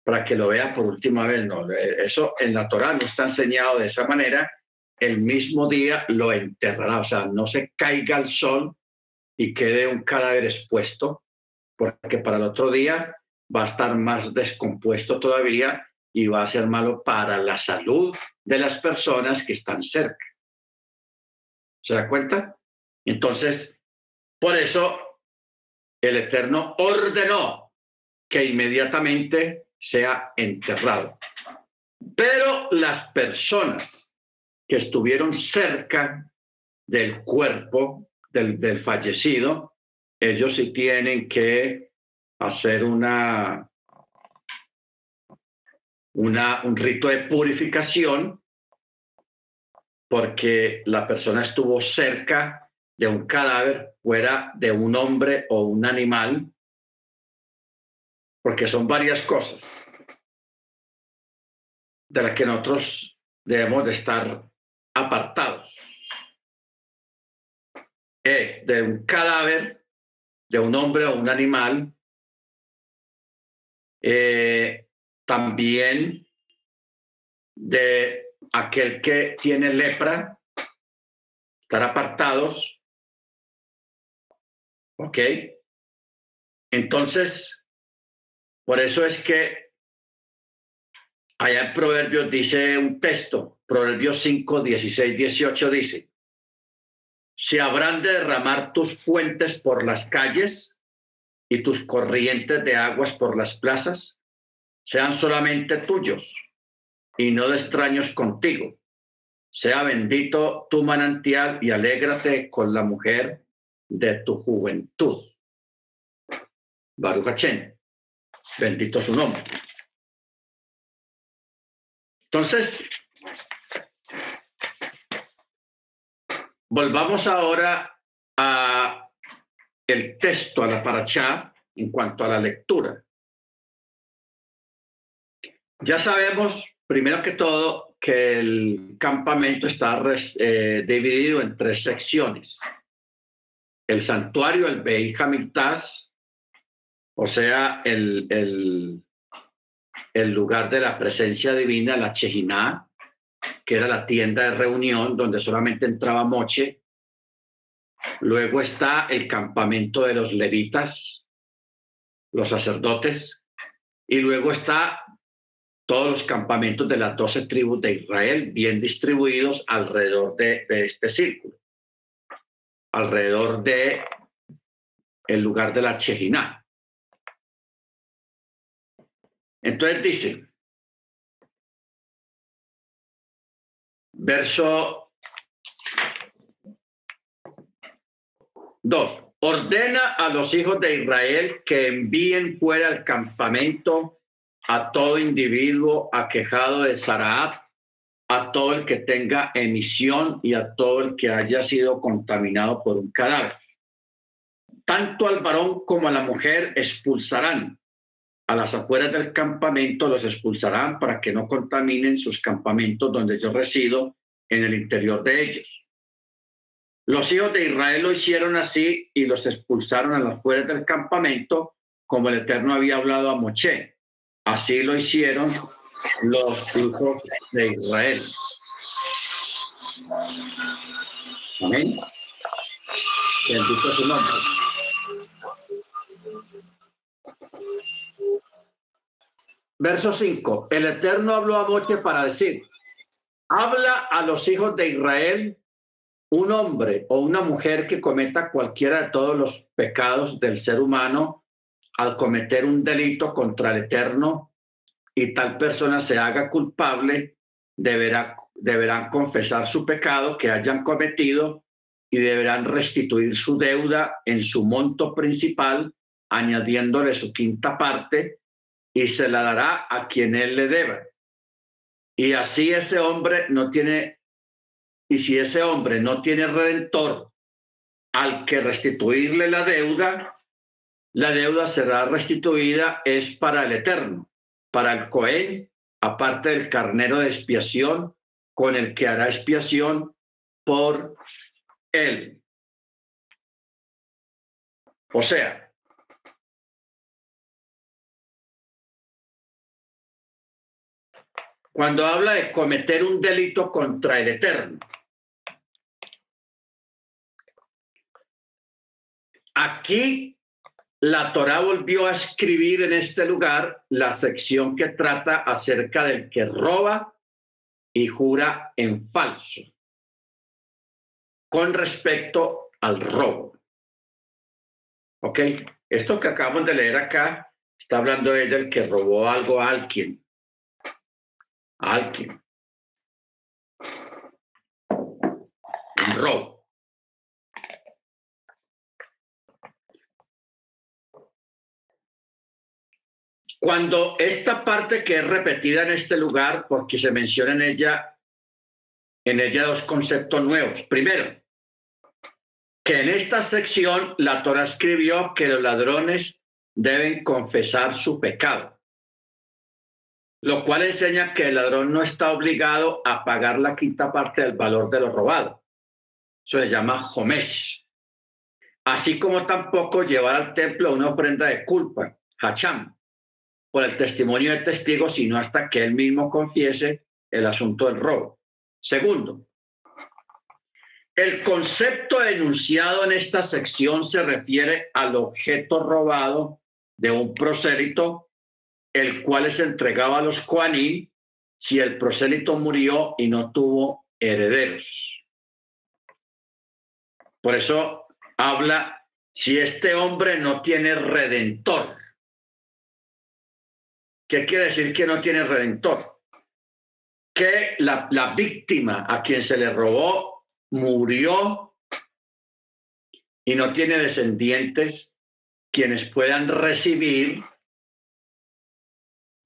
para que lo vea por última vez. No, eso en la Torah no está enseñado de esa manera. El mismo día lo enterrará, o sea, no se caiga el sol y quede un cadáver expuesto, porque para el otro día va a estar más descompuesto todavía y va a ser malo para la salud de las personas que están cerca. ¿Se da cuenta? Entonces, por eso el Eterno ordenó que inmediatamente sea enterrado. Pero las personas que estuvieron cerca del cuerpo del, del fallecido, ellos sí tienen que hacer una un rito de purificación porque la persona estuvo cerca de un cadáver, fuera de un hombre o un animal, porque son varias cosas de las que nosotros debemos de estar apartados. Es de un cadáver, de un hombre o un animal, eh, también de aquel que tiene lepra, estar apartados, ¿ok? Entonces, por eso es que allá en Proverbios dice un texto, Proverbios 5, 16, 18 dice, se habrán de derramar tus fuentes por las calles y tus corrientes de aguas por las plazas, sean solamente tuyos y no de extraños contigo. Sea bendito tu manantial y alégrate con la mujer de tu juventud. Baruch bendito su nombre. Entonces, volvamos ahora a el texto, a la paracha, en cuanto a la lectura. Ya sabemos, primero que todo, que el campamento está eh, dividido en tres secciones. El santuario, el Beit Hamiltaz, o sea, el, lugar de la presencia divina, la Chejiná, que era la tienda de reunión donde solamente entraba Moche. Luego está el campamento de los levitas, los sacerdotes, y luego está todos los campamentos de las doce tribus de Israel bien distribuidos alrededor de, este círculo, alrededor de el lugar de la Chejiná. Entonces dice, verso 2, ordena a los hijos de Israel que envíen fuera al campamento a todo individuo aquejado de Saraat, a todo el que tenga emisión y a todo el que haya sido contaminado por un cadáver. Tanto al varón como a la mujer expulsarán. A las afueras del campamento los expulsarán para que no contaminen sus campamentos donde yo resido en el interior de ellos. Los hijos de Israel lo hicieron así y los expulsaron a las afueras del campamento, como el Eterno había hablado a Moche Así lo hicieron los hijos de Israel. Amén. Bendito su nombre. Verso 5. El Eterno habló a Moche para decir, habla a los hijos de Israel un hombre o una mujer que cometa cualquiera de todos los pecados del ser humano al cometer un delito contra el Eterno y tal persona se haga culpable, deberá, deberán confesar su pecado que hayan cometido y deberán restituir su deuda en su monto principal, añadiéndole su quinta parte, y se la dará a quien él le deba. Y así ese hombre no tiene, y si ese hombre no tiene redentor al que restituirle la deuda, la deuda será restituida es para el eterno, para el Cohen, aparte del carnero de expiación, con el que hará expiación por él. O sea, cuando habla de cometer un delito contra el Eterno, aquí la Torá volvió a escribir en este lugar la sección que trata acerca del que roba y jura en falso con respecto al robo. ¿Ok? Esto que acabamos de leer acá está hablando de del que robó algo a alguien. A alguien. Un robo. Cuando esta parte que es repetida en este lugar, porque se menciona en ella, en ella dos conceptos nuevos. Primero, que en esta sección la Torah escribió que los ladrones deben confesar su pecado, lo cual enseña que el ladrón no está obligado a pagar la quinta parte del valor de lo robado. Eso se llama homesh. Así como tampoco llevar al templo una ofrenda de culpa, hacham, por el testimonio del testigo, sino hasta que él mismo confiese el asunto del robo. Segundo, el concepto enunciado en esta sección se refiere al objeto robado de un prosélito, el cual es entregado a los Juaní si el prosélito murió y no tuvo herederos. Por eso habla si este hombre no tiene redentor. ¿Qué quiere decir que no tiene redentor? Que la, la víctima a quien se le robó murió y no tiene descendientes quienes puedan recibir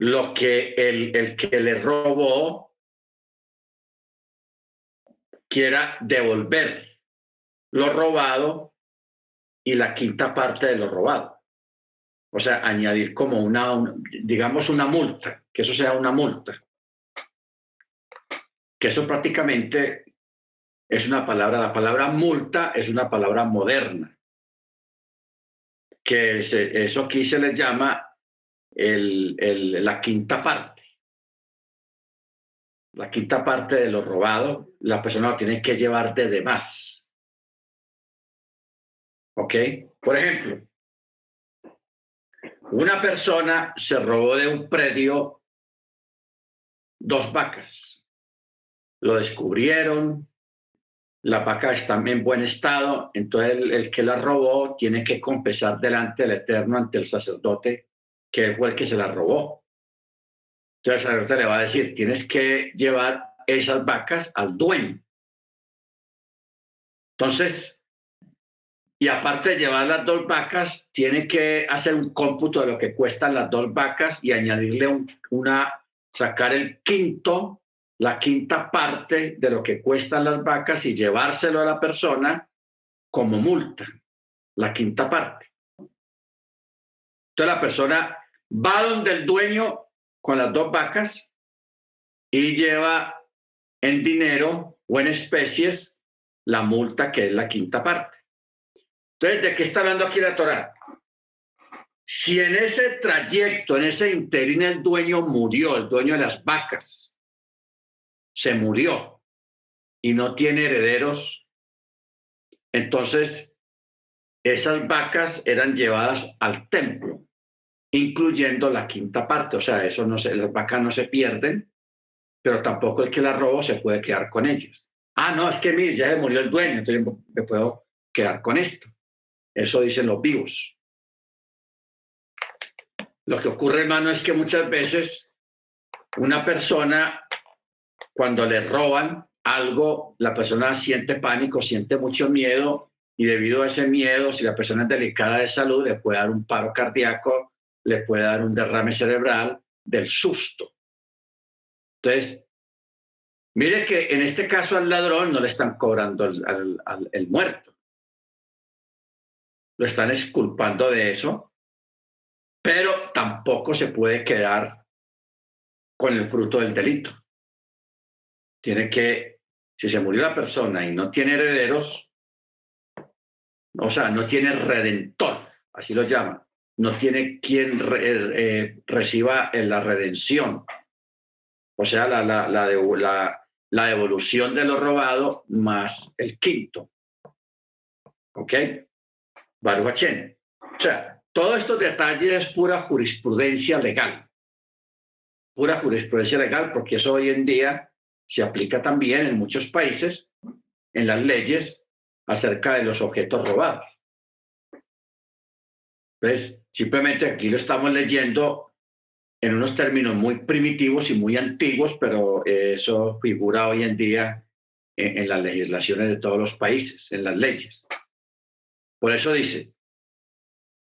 lo que el, el que le robó quiera devolver lo robado y la quinta parte de lo robado. O sea, añadir como una, digamos, una multa, que eso sea una multa. Que eso prácticamente es una palabra, la palabra multa es una palabra moderna, que eso aquí se le llama la quinta parte. La quinta parte de lo robado, la persona lo tiene que llevar de demás. ¿Ok? Por ejemplo, una persona se robó de un predio dos vacas. Lo descubrieron, la vaca está en buen estado, entonces el, que la robó tiene que confesar delante del Eterno ante el sacerdote que fue el que se la robó. Entonces el sacerdote le va a decir, tienes que llevar esas vacas al dueño. Entonces, y aparte de llevar las dos vacas, tiene que hacer un cómputo de lo que cuestan las dos vacas y añadirle una, sacar el quinto la quinta parte de lo que cuestan las vacas y llevárselo a la persona como multa, la quinta parte. Entonces la persona va donde el dueño con las dos vacas y lleva en dinero o en especies la multa que es la quinta parte. Entonces, ¿de qué está hablando aquí la Torah? Si en ese trayecto, en ese interín, el dueño murió, el dueño de las vacas, se murió y no tiene herederos, entonces esas vacas eran llevadas al templo, incluyendo la quinta parte. O sea, eso no se, las vacas no se pierden, pero tampoco el que las robó se puede quedar con ellas. Ah, no, es que mire, ya se murió el dueño, entonces me puedo quedar con esto. Eso dicen los vivos. Lo que ocurre, hermano, es que muchas veces una persona cuando le roban algo, la persona siente pánico, siente mucho miedo y debido a ese miedo, si la persona es delicada de salud, le puede dar un paro cardíaco, le puede dar un derrame cerebral del susto. Entonces, mire que en este caso al ladrón no le están cobrando el, muerto. Lo están exculpando de eso, pero tampoco se puede quedar con el fruto del delito tiene que, si se murió la persona y no tiene herederos, o sea, no tiene redentor, así lo llaman, no tiene quien eh, reciba la redención, o sea, la, la, la, la, devolución de lo robado más el quinto. ¿Ok? Baruch O sea, todos estos detalles es pura jurisprudencia legal. Pura jurisprudencia legal, porque eso hoy en día se aplica también en muchos países en las leyes acerca de los objetos robados. Entonces, simplemente aquí lo estamos leyendo en unos términos muy primitivos y muy antiguos, pero eso figura hoy en día en, en las legislaciones de todos los países, en las leyes. Por eso dice,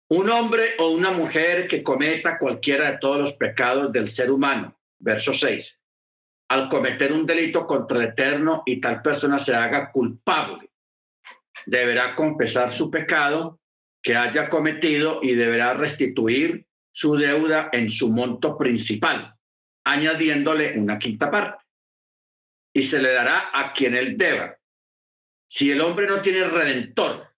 un hombre o una mujer que cometa cualquiera de todos los pecados del ser humano, verso 6, al cometer un delito contra el Eterno y tal persona se haga culpable. Deberá confesar su pecado que haya cometido y deberá restituir su deuda en su monto principal, añadiéndole una quinta parte. Y se le dará a quien él deba. Si el hombre no tiene redentor,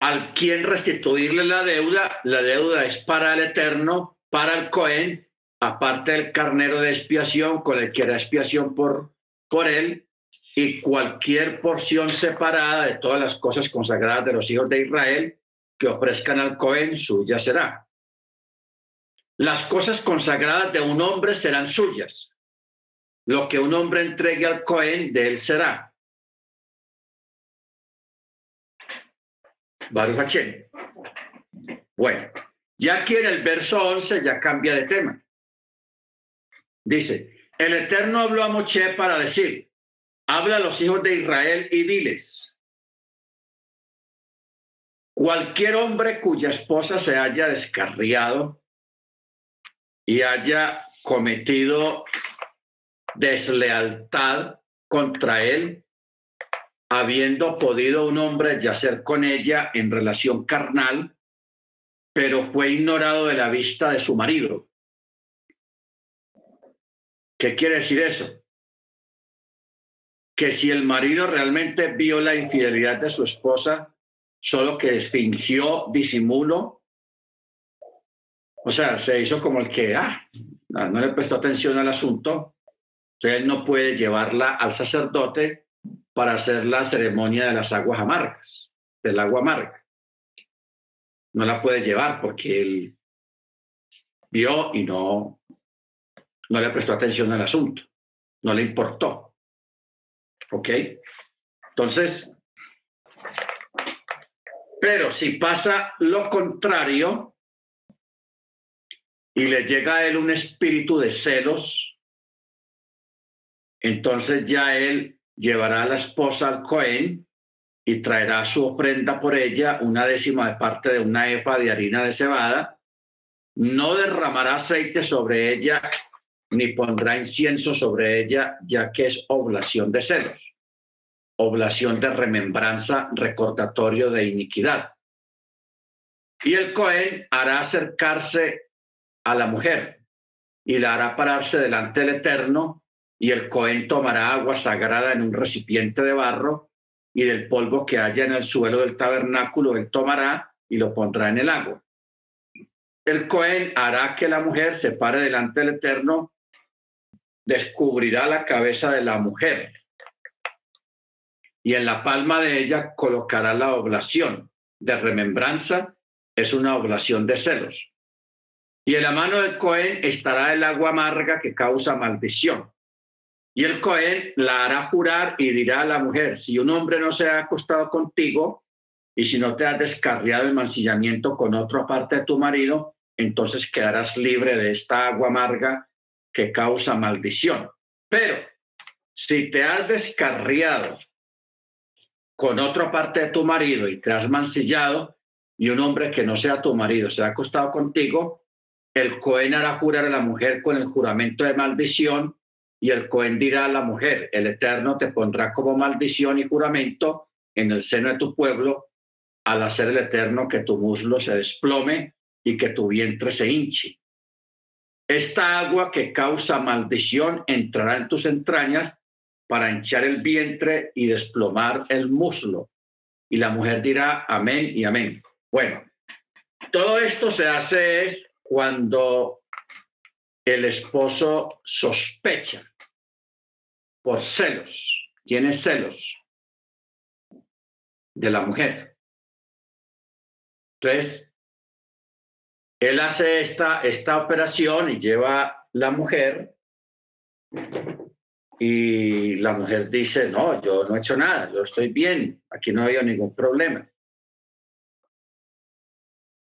al quien restituirle la deuda, la deuda es para el Eterno para el Cohen, aparte del carnero de expiación con el que era expiación por, por él, y cualquier porción separada de todas las cosas consagradas de los hijos de Israel que ofrezcan al Cohen, suya será. Las cosas consagradas de un hombre serán suyas. Lo que un hombre entregue al Cohen, de él será. Baruch Bueno, ya aquí en el verso 11 ya cambia de tema. Dice, el Eterno habló a Moche para decir, habla a los hijos de Israel y diles, cualquier hombre cuya esposa se haya descarriado y haya cometido deslealtad contra él, habiendo podido un hombre yacer con ella en relación carnal, pero fue ignorado de la vista de su marido. ¿Qué quiere decir eso? Que si el marido realmente vio la infidelidad de su esposa, solo que fingió disimulo, o sea, se hizo como el que, ah, no le prestó atención al asunto, entonces él no puede llevarla al sacerdote para hacer la ceremonia de las aguas amargas, del agua amarga. No la puede llevar porque él vio y no, no le prestó atención al asunto, no le importó. ¿Ok? Entonces, pero si pasa lo contrario y le llega a él un espíritu de celos, entonces ya él llevará a la esposa al Cohen y traerá su ofrenda por ella, una décima de parte de una efa de harina de cebada. No derramará aceite sobre ella ni pondrá incienso sobre ella, ya que es oblación de celos oblación de remembranza, recordatorio de iniquidad. Y el Cohen hará acercarse a la mujer y la hará pararse delante del Eterno, y el Cohen tomará agua sagrada en un recipiente de barro, y del polvo que haya en el suelo del tabernáculo él tomará y lo pondrá en el agua. El Cohen hará que la mujer se pare delante del Eterno, descubrirá la cabeza de la mujer y en la palma de ella colocará la oblación de remembranza, es una oblación de celos. Y en la mano del Cohen estará el agua amarga que causa maldición. Y el Cohen la hará jurar y dirá a la mujer, si un hombre no se ha acostado contigo y si no te has descarriado el mancillamiento con otra parte de tu marido, entonces quedarás libre de esta agua amarga que causa maldición. Pero si te has descarriado con otra parte de tu marido y te has mancillado, y un hombre que no sea tu marido se ha acostado contigo, el Cohen hará jurar a la mujer con el juramento de maldición, y el Cohen dirá a la mujer, el Eterno te pondrá como maldición y juramento en el seno de tu pueblo, al hacer el Eterno que tu muslo se desplome y que tu vientre se hinche. Esta agua que causa maldición entrará en tus entrañas para hinchar el vientre y desplomar el muslo. Y la mujer dirá amén y amén. Bueno, todo esto se hace es cuando el esposo sospecha por celos, tiene celos de la mujer. Entonces, él hace esta, esta operación y lleva la mujer y la mujer dice, no, yo no he hecho nada, yo estoy bien, aquí no hay ningún problema.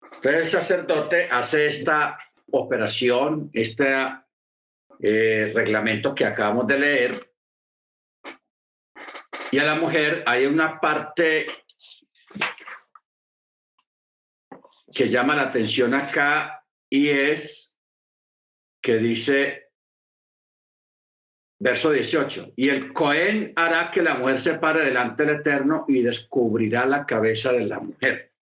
Entonces el sacerdote hace esta operación, este eh, reglamento que acabamos de leer, y a la mujer hay una parte que llama la atención acá y es que dice Verso 18. Y el Cohen hará que la mujer se pare delante del Eterno y descubrirá la cabeza de la mujer.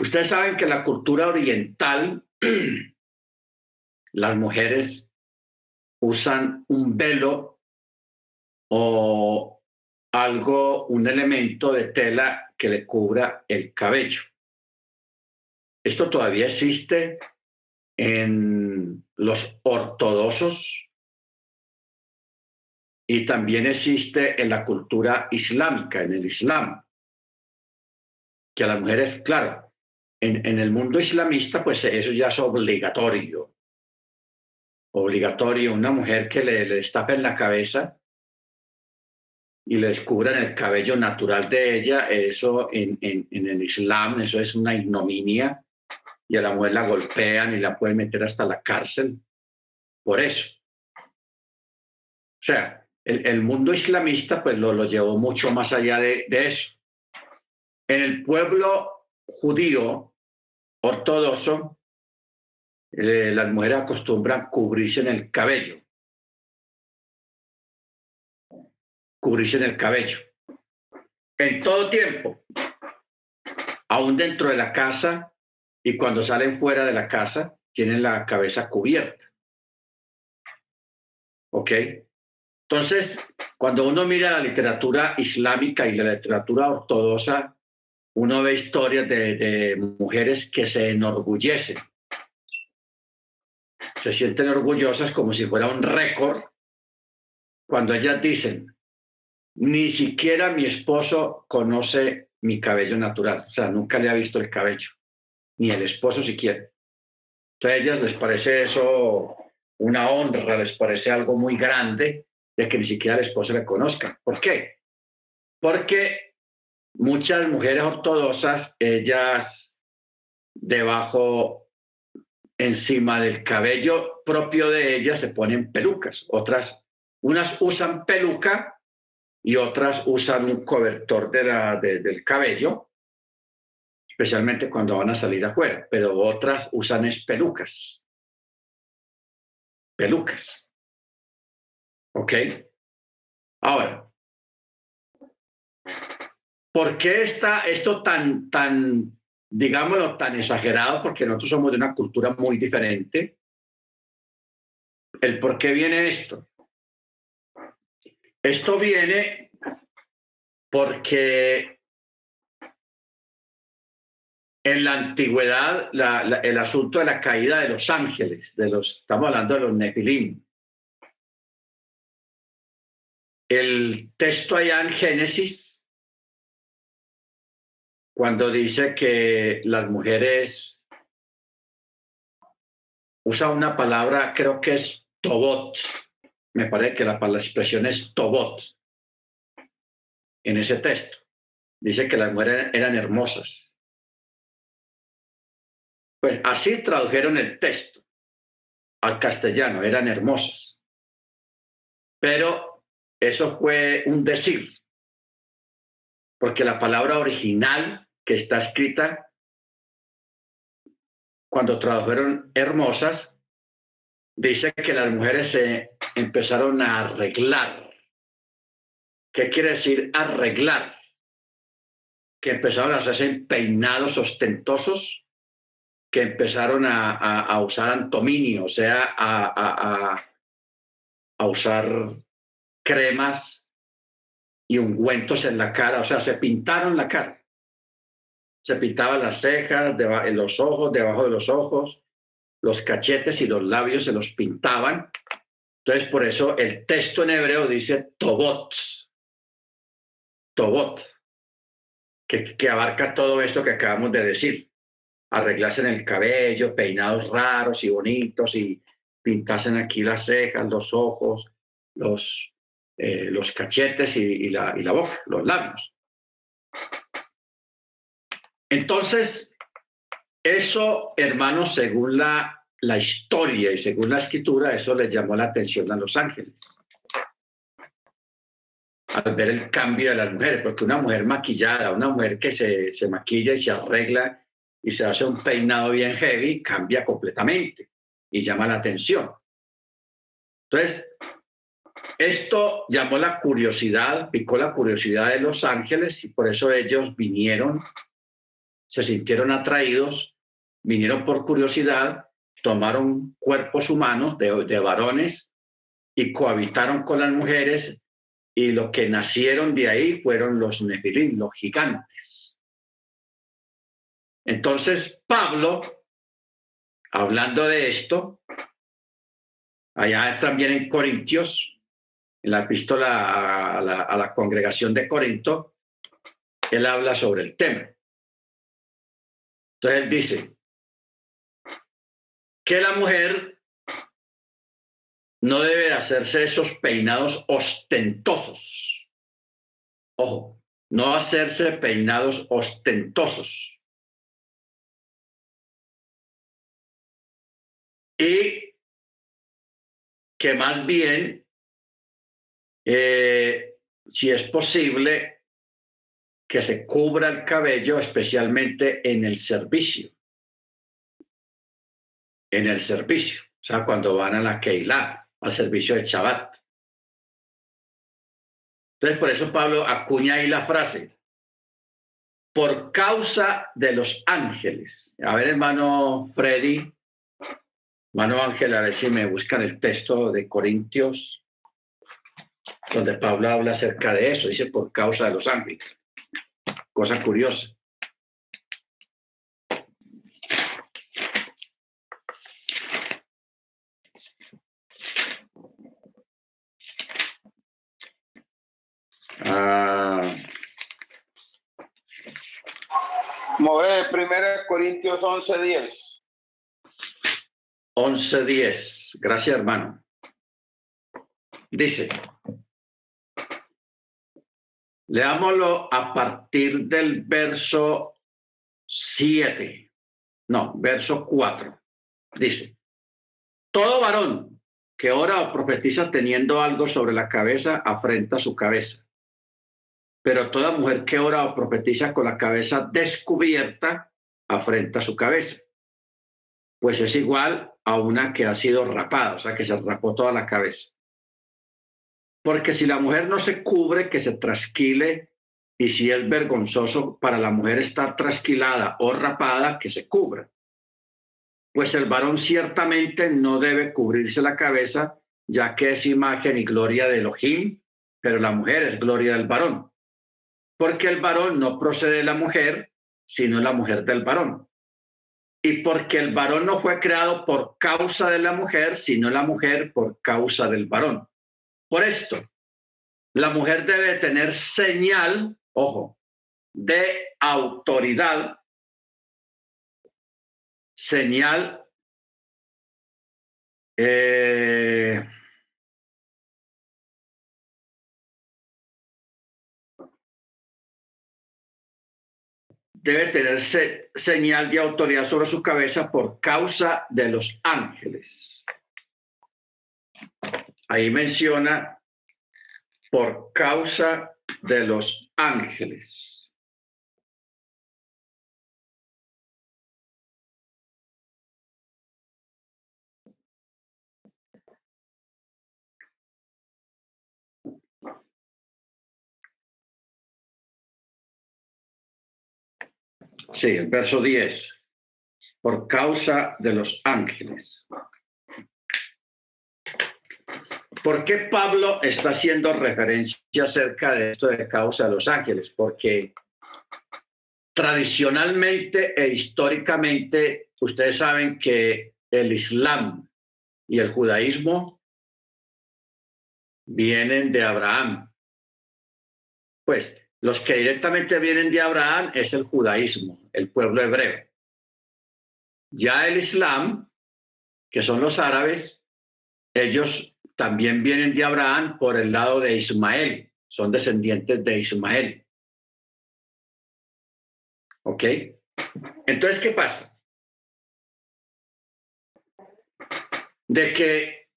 Ustedes saben que la cultura oriental, (clears throat) las mujeres usan un velo o algo, un elemento de tela que le cubra el cabello. Esto todavía existe en los ortodoxos y también existe en la cultura islámica, en el Islam, que a las mujeres, claro, en, en el mundo islamista, pues eso ya es obligatorio. Obligatorio, una mujer que le, le destapen la cabeza y le descubran el cabello natural de ella, eso en, en, el Islam, eso es una ignominia y a la mujer la golpean y la pueden meter hasta la cárcel por eso. O sea, el, mundo islamista pues lo, lo, llevó mucho más allá de, eso. En el pueblo judío ortodoxo, eh, las mujeres acostumbran cubrirse en el cabello. Cubrirse el cabello. En todo tiempo, aún dentro de la casa y cuando salen fuera de la casa, tienen la cabeza cubierta. ¿Ok? Entonces, cuando uno mira la literatura islámica y la literatura ortodoxa, uno ve historias de, mujeres que se enorgullecen. Se sienten orgullosas como si fuera un récord cuando ellas dicen, ni siquiera mi esposo conoce mi cabello natural, o sea, nunca le ha visto el cabello, ni el esposo siquiera. Entonces a ellas les parece eso una honra, les parece algo muy grande de que ni siquiera el esposo le conozca. ¿Por qué? Porque muchas mujeres ortodoxas, ellas debajo, encima del cabello propio de ellas se ponen pelucas. Otras, unas usan peluca y otras usan un cobertor de la, del cabello, especialmente cuando van a salir afuera, pero otras usan es pelucas. Pelucas. ¿Ok? Ahora, ¿por qué está esto tan, tan, digámoslo, tan exagerado? Porque nosotros somos de una cultura muy diferente. ¿El por qué viene esto? Esto viene porque en la antigüedad el asunto de la caída de los ángeles, de los, estamos hablando de los nefilim, el texto allá en Génesis, cuando dice que las mujeres usa una palabra, creo que es tobot, me parece que la, la expresión es tobot en ese texto. Dice que las mujeres eran hermosas. Pues así tradujeron el texto al castellano, eran hermosas. Pero eso fue un decir, porque la palabra original que está escrita, cuando tradujeron hermosas, dice que las mujeres se empezaron a arreglar. ¿Qué quiere decir arreglar? Que empezaron a hacerse peinados ostentosos, que empezaron a, usar antominio, o sea, a, usar cremas y ungüentos en la cara, o sea, se pintaron la cara. Se pintaban las cejas, en los ojos, debajo de los ojos, los cachetes y los labios se los pintaban. Entonces, por eso el texto en hebreo dice tobot, tobot, que, que abarca todo esto que acabamos de decir. Arreglarse en el cabello, peinados raros y bonitos y pintasen aquí las cejas, los ojos, los, eh, los cachetes y, la, y la boca, los labios. Entonces, eso, hermanos, según la, la historia y según la escritura, eso les llamó la atención a los ángeles. Al ver el cambio de las mujeres, porque una mujer maquillada, una mujer que se, se maquilla y se arregla y se hace un peinado bien heavy, cambia completamente y llama la atención. Entonces, esto llamó la curiosidad, picó la curiosidad de los ángeles y por eso ellos vinieron, se sintieron atraídos, vinieron por curiosidad, tomaron cuerpos humanos de, varones y cohabitaron con las mujeres y lo que nacieron de ahí fueron los nefilim, los gigantes. Entonces Pablo, hablando de esto, allá también en Corintios, en la epístola a la, a la congregación de Corinto, él habla sobre el tema. Entonces él dice que la mujer no debe hacerse esos peinados ostentosos. Ojo, no hacerse peinados ostentosos. Y que más bien, eh, si es posible, que se cubra el cabello, especialmente en el servicio. En el servicio, o sea, cuando van a la Keilah, al servicio de Shabbat. Entonces, por eso Pablo acuña ahí la frase, por causa de los ángeles. A ver, hermano Freddy, hermano Ángel, a ver si me buscan el texto de Corintios, donde Pablo habla acerca de eso, dice por causa de los ángeles. Cosa curiosa. Ah. Mover, primera Corintios 11:10. 11:10. Gracias, hermano. Dice, Leámoslo a partir del verso 7. No, verso 4. Dice, todo varón que ora o profetiza teniendo algo sobre la cabeza afrenta su cabeza. Pero toda mujer que ora o profetiza con la cabeza descubierta afrenta su cabeza. Pues es igual a una que ha sido rapada, o sea, que se rapó toda la cabeza. Porque si la mujer no se cubre, que se trasquile, y si es vergonzoso para la mujer estar trasquilada o rapada, que se cubra. Pues el varón ciertamente no debe cubrirse la cabeza, ya que es imagen y gloria de Elohim, pero la mujer es gloria del varón. Porque el varón no procede de la mujer, sino la mujer del varón. Y porque el varón no fue creado por causa de la mujer, sino la mujer por causa del varón. Por esto, la mujer debe tener señal, ojo, de autoridad, señal eh, debe tener señal de autoridad sobre su cabeza por causa de los ángeles. Ahí menciona por causa de los ángeles. Sí, el verso 10. Por causa de los ángeles. ¿Por qué Pablo está haciendo referencia acerca de esto de causa de los ángeles? Porque tradicionalmente e históricamente ustedes saben que el Islam y el judaísmo vienen de Abraham. Pues los que directamente vienen de Abraham es el judaísmo, el pueblo hebreo. Ya el Islam, que son los árabes, ellos también vienen de Abraham por el lado de Ismael, son descendientes de Ismael. ¿Ok? Entonces, ¿qué pasa? De que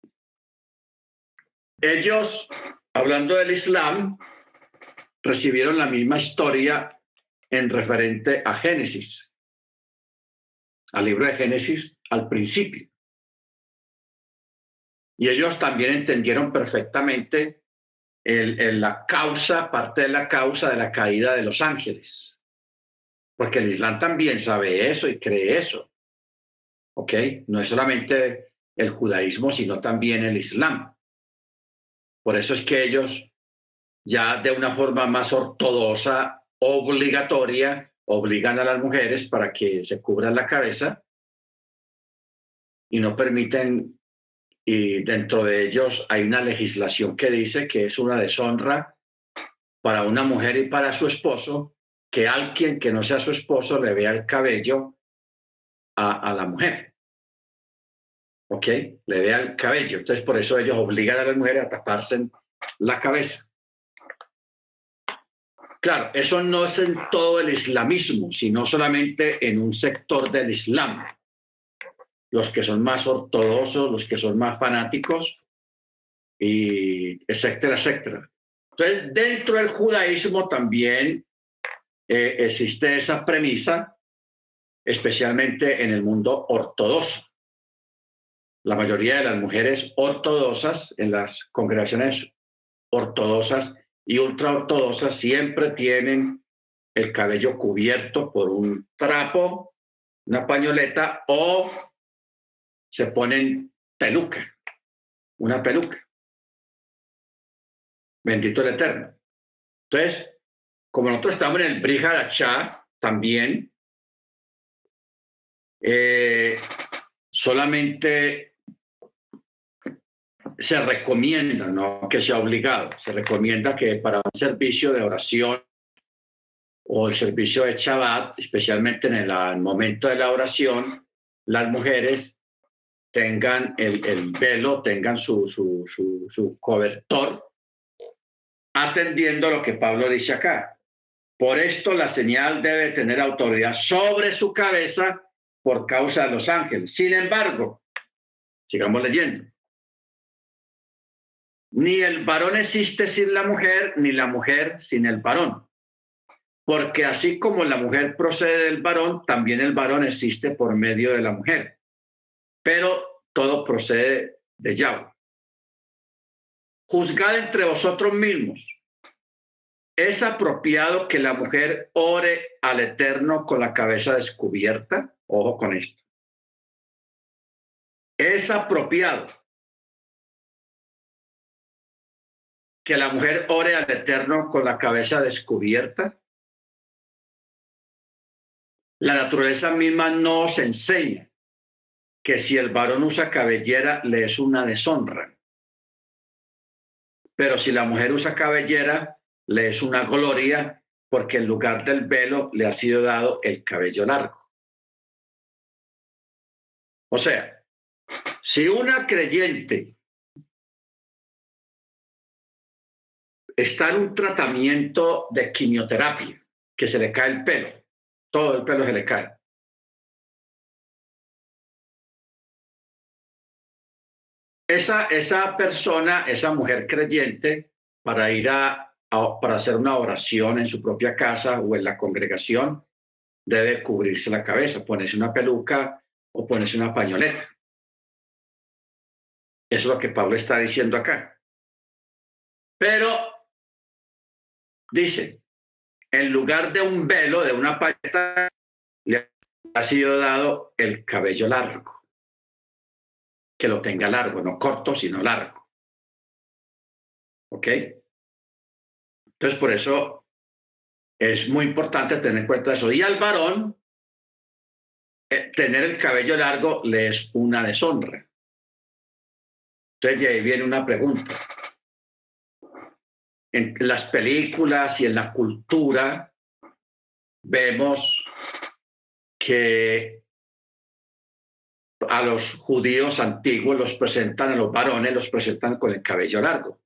ellos, hablando del Islam, recibieron la misma historia en referente a Génesis, al libro de Génesis al principio. Y ellos también entendieron perfectamente la causa, parte de la causa de la caída de los ángeles. Porque el Islam también sabe eso y cree eso. ¿Ok? No es solamente el judaísmo, sino también el Islam. Por eso es que ellos ya de una forma más ortodoxa, obligatoria, obligan a las mujeres para que se cubran la cabeza y no permiten y dentro de ellos hay una legislación que dice que es una deshonra para una mujer y para su esposo que alguien que no sea su esposo le vea el cabello a, la mujer. ¿Ok? Le vea el cabello. Entonces, por eso ellos obligan a las mujeres a taparse la cabeza. Claro, eso no es en todo el islamismo, sino solamente en un sector del Islam. Los que son más ortodoxos, los que son más fanáticos, y etcétera, etcétera. Entonces, dentro del judaísmo también eh, existe esa premisa, especialmente en el mundo ortodoxo. La mayoría de las mujeres ortodoxas en las congregaciones ortodoxas y ultraortodoxas siempre tienen el cabello cubierto por un trapo, una pañoleta o se ponen peluca, una peluca. Bendito el Eterno. Entonces, como nosotros estamos en el Briharachá también, eh, solamente se recomienda, no que sea obligado, se recomienda que para un servicio de oración o el servicio de Shabbat, especialmente en el, momento de la oración, las mujeres tengan el, velo, tengan su, su, su, su cobertor atendiendo lo que Pablo dice acá. Por esto la señal debe tener autoridad sobre su cabeza por causa de los ángeles. Sin embargo, sigamos leyendo. Ni el varón existe sin la mujer, ni la mujer sin el varón. Porque así como la mujer procede del varón, también el varón existe por medio de la mujer. Pero todo procede de Yahweh. Juzgad entre vosotros mismos. ¿Es apropiado que la mujer ore al Eterno con la cabeza descubierta? Ojo con esto. ¿Es apropiado que la mujer ore al Eterno con la cabeza descubierta? La naturaleza misma nos enseña que si el varón usa cabellera le es una deshonra. Pero si la mujer usa cabellera, le es una gloria porque en lugar del velo le ha sido dado el cabello largo. O sea, si una creyente está en un tratamiento de quimioterapia, que se le cae el pelo, todo el pelo se le cae. Esa, esa persona, esa mujer creyente, para ir a, para hacer una oración en su propia casa o en la congregación, debe cubrirse la cabeza, ponerse una peluca o ponerse una pañoleta. Eso es lo que Pablo está diciendo acá. Pero dice, en lugar de un velo, de una pañoleta, le ha sido dado el cabello largo que lo tenga largo, no corto, sino largo. ¿Ok? Entonces, por eso es muy importante tener en cuenta eso. Y al varón, eh, tener el cabello largo le es una deshonra. Entonces, de ahí viene una pregunta. En las películas y en la cultura vemos que a los judíos antiguos los presentan, a los varones los presentan con el cabello largo.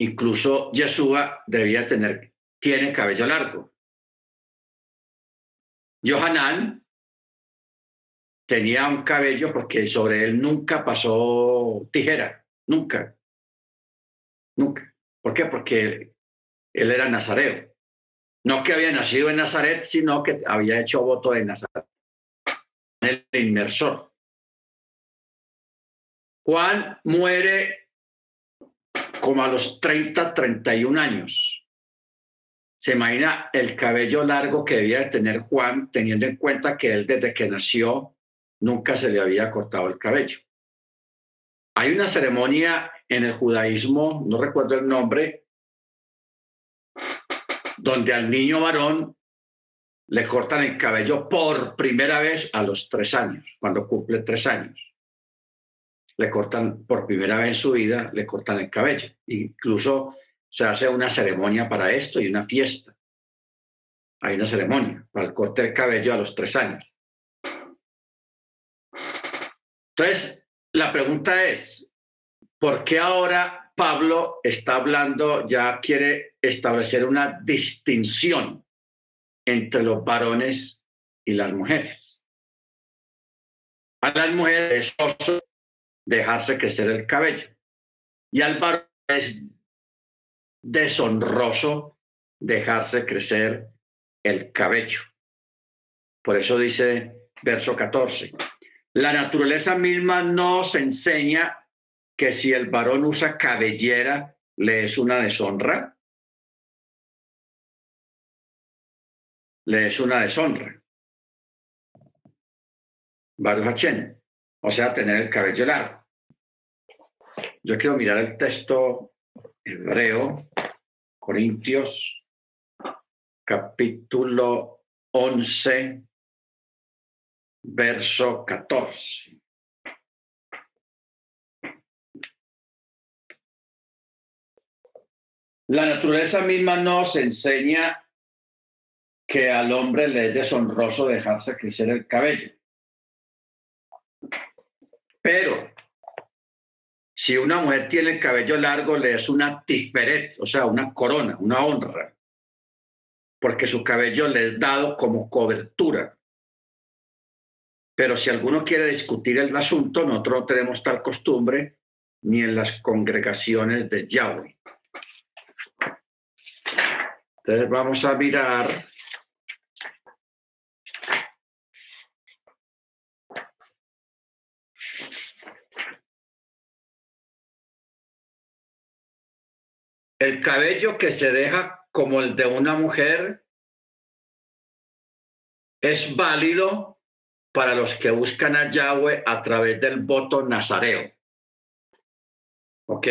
Incluso Yeshua debía tener, tiene cabello largo. Johanán tenía un cabello porque sobre él nunca pasó tijera, nunca, nunca. ¿Por qué? Porque él era nazareo. No que había nacido en Nazaret, sino que había hecho voto de Nazaret el inmersor. Juan muere como a los 30, 31 años. Se imagina el cabello largo que debía tener Juan, teniendo en cuenta que él desde que nació nunca se le había cortado el cabello. Hay una ceremonia en el judaísmo, no recuerdo el nombre, donde al niño varón le cortan el cabello por primera vez a los tres años, cuando cumple tres años. le cortan por primera vez en su vida, le cortan el cabello. Incluso se hace una ceremonia para esto y una fiesta. Hay una ceremonia para el corte del cabello a los tres años. Entonces, la pregunta es, ¿por qué ahora Pablo está hablando, ya quiere establecer una distinción entre los varones y las mujeres? A las mujeres es dejarse crecer el cabello y al varón es deshonroso dejarse crecer el cabello. Por eso dice verso 14, la naturaleza misma nos enseña que si el varón usa cabellera, le es una deshonra. Le es una deshonra. Baruch o sea, tener el cabello largo. Yo quiero mirar el texto hebreo, Corintios, capítulo 11, verso 14. La naturaleza misma nos enseña que al hombre le es deshonroso dejarse crecer el cabello. Pero si una mujer tiene el cabello largo, le es una tiferet, o sea, una corona, una honra, porque su cabello le es dado como cobertura. Pero si alguno quiere discutir el asunto, nosotros no tenemos tal costumbre ni en las congregaciones de Yahweh. Entonces vamos a mirar el cabello que se deja como el de una mujer es válido para los que buscan a Yahweh a través del voto nazareo. ¿Ok?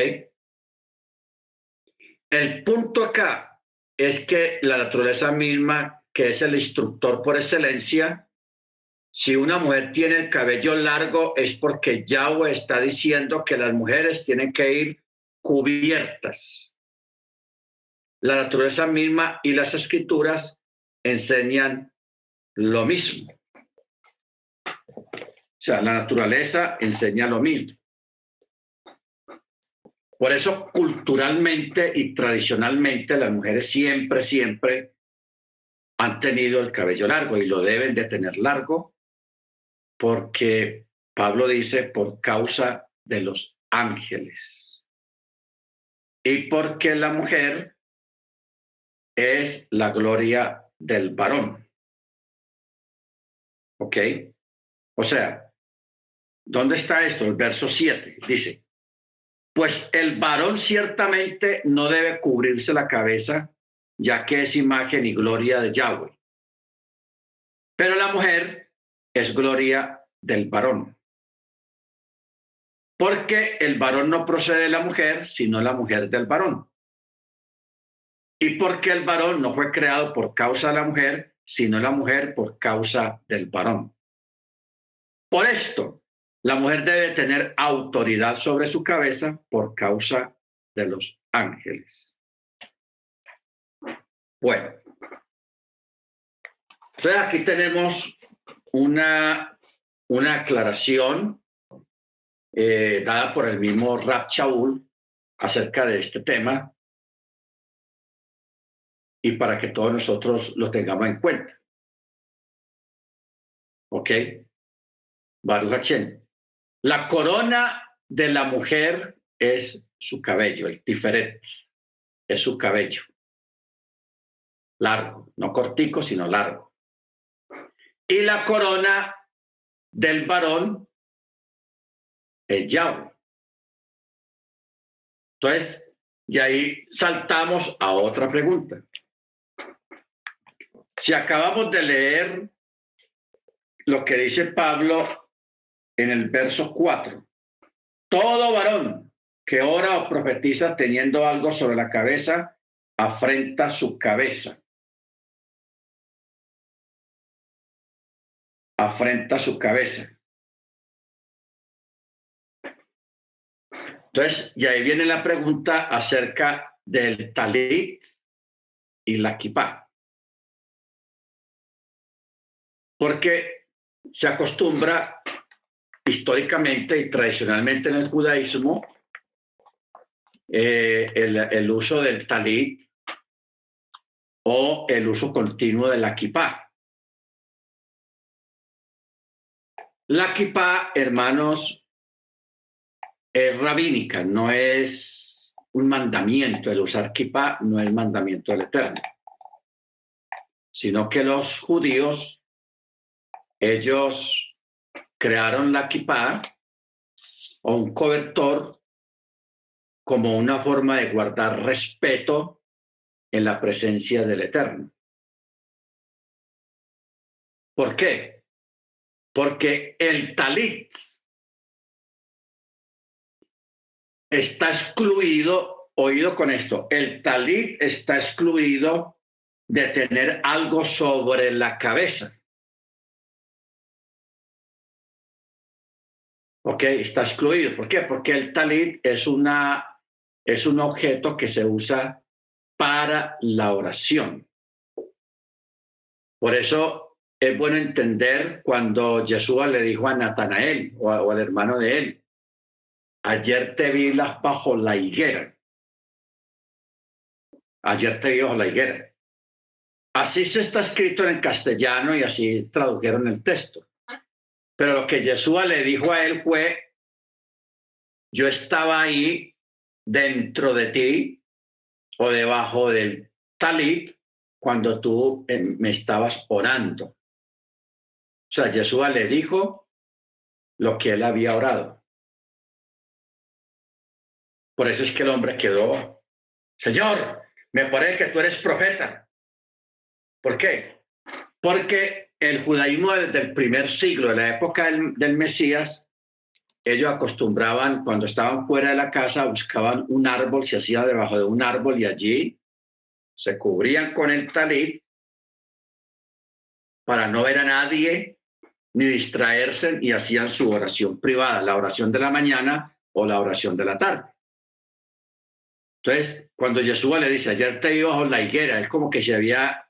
El punto acá es que la naturaleza misma, que es el instructor por excelencia, si una mujer tiene el cabello largo es porque Yahweh está diciendo que las mujeres tienen que ir cubiertas. La naturaleza misma y las escrituras enseñan lo mismo. O sea, la naturaleza enseña lo mismo. Por eso, culturalmente y tradicionalmente, las mujeres siempre, siempre han tenido el cabello largo y lo deben de tener largo porque Pablo dice por causa de los ángeles y porque la mujer es la gloria del varón. ¿Ok? O sea, ¿dónde está esto? El verso 7 dice, pues el varón ciertamente no debe cubrirse la cabeza, ya que es imagen y gloria de Yahweh. Pero la mujer es gloria del varón. Porque el varón no procede de la mujer, sino la mujer del varón. Y porque el varón no fue creado por causa de la mujer, sino la mujer por causa del varón. Por esto, la mujer debe tener autoridad sobre su cabeza por causa de los ángeles. Bueno, entonces aquí tenemos una, una aclaración eh, dada por el mismo Rab Shaul acerca de este tema y para que todos nosotros lo tengamos en cuenta. ¿Ok? Baruch la corona de la mujer es su cabello, el tiferet, es su cabello. Largo, no cortico, sino largo. Y la corona del varón es Yahweh. Entonces, y ahí saltamos a otra pregunta. Si acabamos de leer lo que dice Pablo en el verso 4. Todo varón que ora o profetiza teniendo algo sobre la cabeza, afrenta su cabeza. Afrenta su cabeza. Entonces, y ahí viene la pregunta acerca del talit y la kippah. Porque se acostumbra históricamente y tradicionalmente en el judaísmo eh, el, uso del talit o el uso continuo de la kippah. La kippah, hermanos, es rabínica, no es un mandamiento. El usar kippah no es mandamiento del Eterno, sino que los judíos, ellos crearon la kippah o un cobertor como una forma de guardar respeto en la presencia del Eterno. ¿Por qué? Porque el talit está excluido, oído con esto, el talit está excluido de tener algo sobre la cabeza. ¿Ok? Está excluido. ¿Por qué? Porque el talit es, una, es un objeto que se usa para la oración. Por eso es bueno entender cuando Jesús le dijo a Natanael o, o al hermano de él, ayer te vi las bajo la higuera. Ayer te vi bajo la higuera. Así se está escrito en castellano y así tradujeron el texto. Pero lo que Jesús le dijo a él fue, yo estaba ahí dentro de ti o debajo del talit cuando tú eh, me estabas orando. O sea, Jesús le dijo lo que él había orado. Por eso es que el hombre quedó, Señor, me parece que tú eres profeta. ¿Por qué? Porque el judaísmo desde el primer siglo, de la época del, Mesías, ellos acostumbraban, cuando estaban fuera de la casa, buscaban un árbol, se hacía debajo de un árbol y allí se cubrían con el talit para no ver a nadie ni distraerse y hacían su oración privada, la oración de la mañana o la oración de la tarde. Entonces, cuando Jesús le dice, ayer te vi bajo la higuera, es como que se había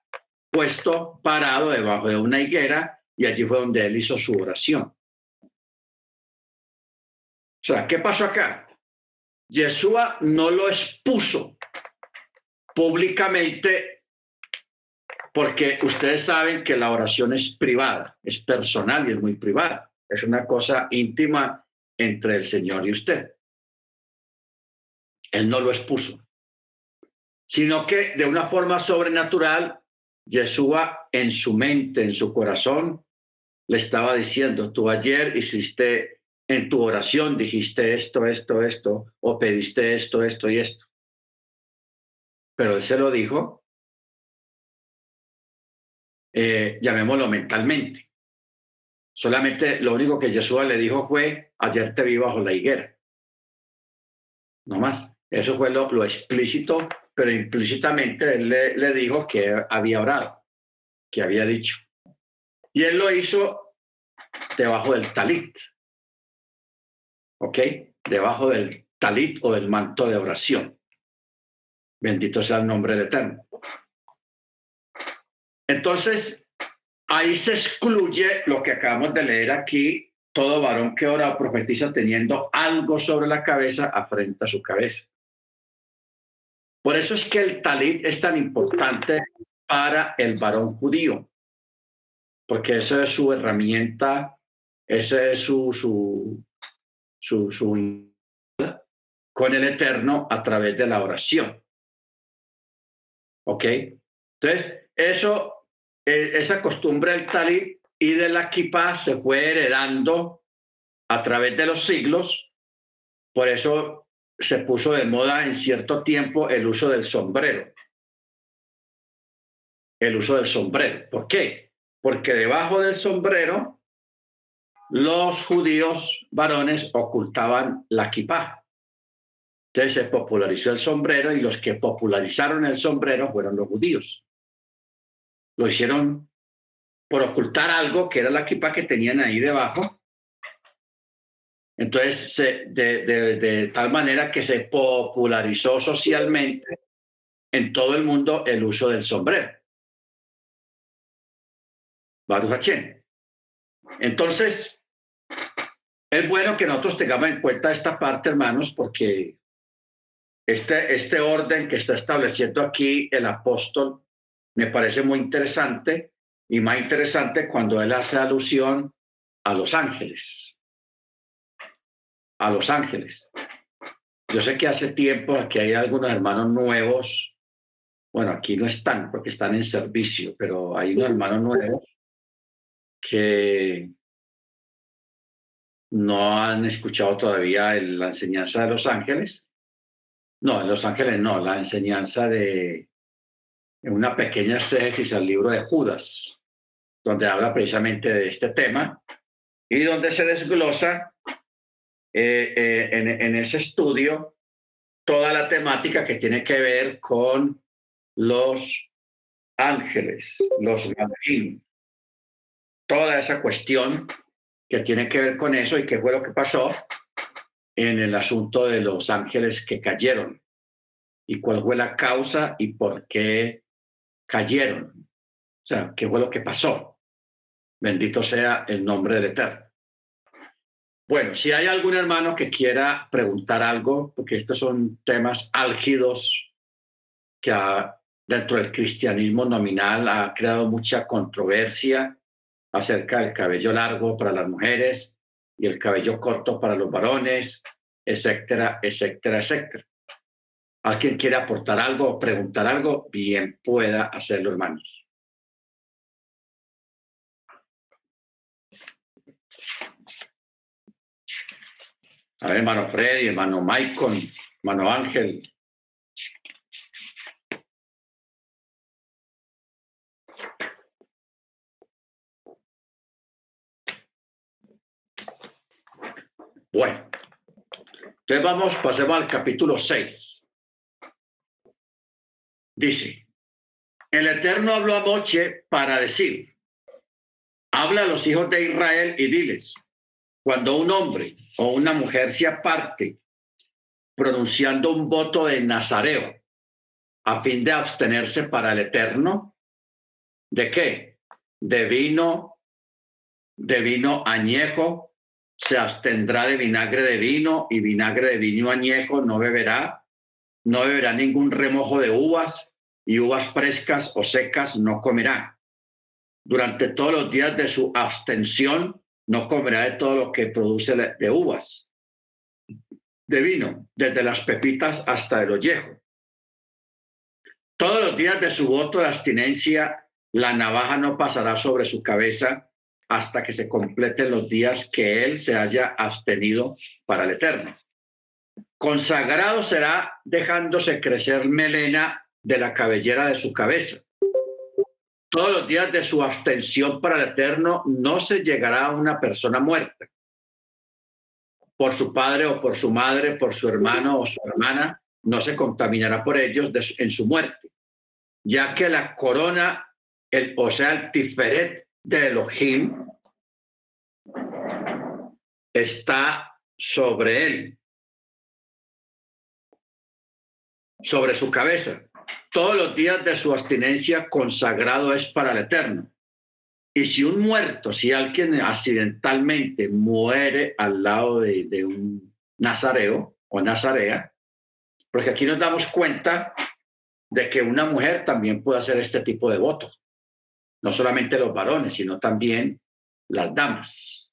puesto parado debajo de una higuera y allí fue donde él hizo su oración. O sea, ¿qué pasó acá? Yeshua no lo expuso públicamente porque ustedes saben que la oración es privada, es personal y es muy privada. Es una cosa íntima entre el Señor y usted. Él no lo expuso, sino que de una forma sobrenatural, Yeshua en su mente, en su corazón, le estaba diciendo, tú ayer hiciste en tu oración dijiste esto, esto, esto, o pediste esto, esto y esto. Pero él se lo dijo, eh, llamémoslo mentalmente. Solamente lo único que Jesús le dijo fue, ayer te vi bajo la higuera. No más. Eso fue lo, explícito, pero implícitamente él le, dijo que había orado, que había dicho. Y él lo hizo debajo del talit. ¿ok? Debajo del talit o del manto de oración. Bendito sea el nombre de Eterno. Entonces, ahí se excluye lo que acabamos de leer aquí, todo varón que ora profetiza teniendo algo sobre la cabeza afrenta su cabeza. Por eso es que el talit es tan importante para el varón judío, porque esa es su herramienta, ese es su, su, su, su con el Eterno a través de la oración. ¿Ok? Entonces, eso, e, esa costumbre del talit y de la kippah se fue heredando a través de los siglos. Por eso se puso de moda en cierto tiempo el uso del sombrero. El uso del sombrero. ¿Por qué? Porque debajo del sombrero los judíos varones ocultaban la kipá. Entonces se popularizó el sombrero y los que popularizaron el sombrero fueron los judíos. Lo hicieron por ocultar algo que era la kipá que tenían ahí debajo. Entonces, de, tal manera que se popularizó socialmente en todo el mundo el uso del sombrero. Baruch Entonces, es bueno que nosotros tengamos en cuenta esta parte, hermanos, porque este, este orden que está estableciendo aquí el apóstol me parece muy interesante y más interesante cuando él hace alusión a los ángeles. A los ángeles. Yo sé que hace tiempo aquí hay algunos hermanos nuevos. Bueno, aquí no están porque están en servicio, pero hay unos hermanos nuevos que no han escuchado todavía la enseñanza de los ángeles. No, en los ángeles no, la enseñanza de una pequeña exégesis al libro de Judas, donde habla precisamente de este tema y donde se desglosa eh, eh, en, ese estudio toda la temática que tiene que ver con los ángeles, los gabrinos, toda esa cuestión que tiene que ver con eso y qué fue lo que pasó en el asunto de los ángeles que cayeron y cuál fue la causa y por qué cayeron. O sea, qué fue lo que pasó. Bendito sea el nombre del Eterno. Bueno, si hay algún hermano que quiera preguntar algo, porque estos son temas álgidos que dentro del cristianismo nominal ha creado mucha controversia acerca del cabello largo para las mujeres y el cabello corto para los varones, etcétera, etcétera, etcétera. ¿Alguien quiere aportar algo o preguntar algo? Bien pueda hacerlo, hermanos. A ver, hermano Freddy, hermano Michael, hermano Ángel. Bueno, entonces vamos, pasemos al capítulo 6. Dice, el Eterno habló a Moche para decir, habla a los hijos de Israel y diles, cuando un hombre o una mujer se aparte pronunciando un voto de Nazareo a fin de abstenerse para el eterno, ¿de qué? De vino, de vino añejo, se abstendrá de vinagre de vino y vinagre de vino añejo no beberá, no beberá ningún remojo de uvas y uvas frescas o secas no comerá. Durante todos los días de su abstención no comerá de todo lo que produce de uvas, de vino, desde las pepitas hasta el ollejo. Todos los días de su voto de abstinencia, la navaja no pasará sobre su cabeza hasta que se completen los días que él se haya abstenido para el eterno. Consagrado será dejándose crecer melena de la cabellera de su cabeza todos los días de su abstención para el eterno, no se llegará a una persona muerta. Por su padre o por su madre, por su hermano o su hermana, no se contaminará por ellos en su muerte, ya que la corona, el, o sea, el tiferet de Elohim, está sobre él, sobre su cabeza todos los días de su abstinencia consagrado es para el eterno. Y si un muerto, si alguien accidentalmente muere al lado de, un nazareo o nazarea, porque aquí nos damos cuenta de que una mujer también puede hacer este tipo de votos. No solamente los varones, sino también las damas.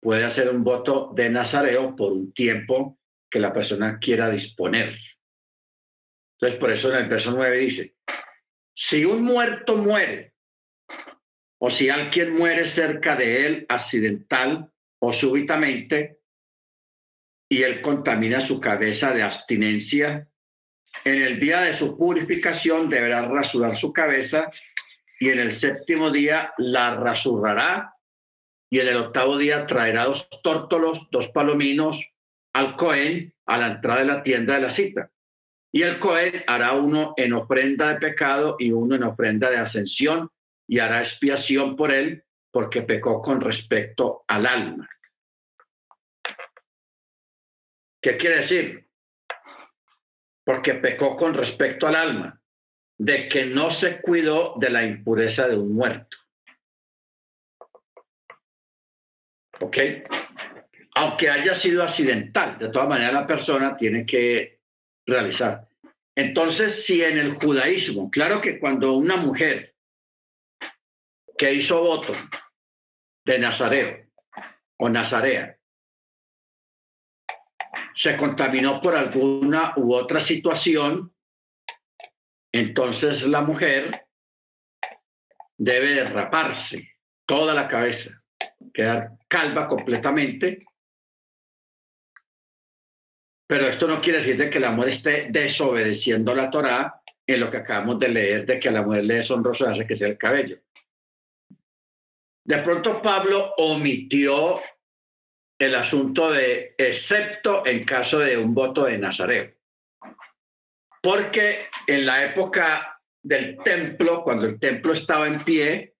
Puede hacer un voto de nazareo por un tiempo que la persona quiera disponer. Entonces, por eso en el verso 9 dice, si un muerto muere, o si alguien muere cerca de él accidental o súbitamente, y él contamina su cabeza de abstinencia, en el día de su purificación deberá rasurar su cabeza y en el séptimo día la rasurará y en el octavo día traerá dos tórtolos, dos palominos al Cohen a la entrada de la tienda de la cita. Y el Cohen hará uno en ofrenda de pecado y uno en ofrenda de ascensión y hará expiación por él porque pecó con respecto al alma. ¿Qué quiere decir? Porque pecó con respecto al alma, de que no se cuidó de la impureza de un muerto. ¿Ok? Aunque haya sido accidental, de todas maneras la persona tiene que realizar. Entonces, si en el judaísmo, claro que cuando una mujer que hizo voto de Nazareo o Nazarea se contaminó por alguna u otra situación, entonces la mujer debe raparse toda la cabeza, quedar calva completamente. Pero esto no quiere decir de que la mujer esté desobedeciendo la Torá en lo que acabamos de leer de que a la mujer le es honroso hace que sea el cabello. De pronto Pablo omitió el asunto de excepto en caso de un voto de Nazareo. Porque en la época del templo, cuando el templo estaba en pie,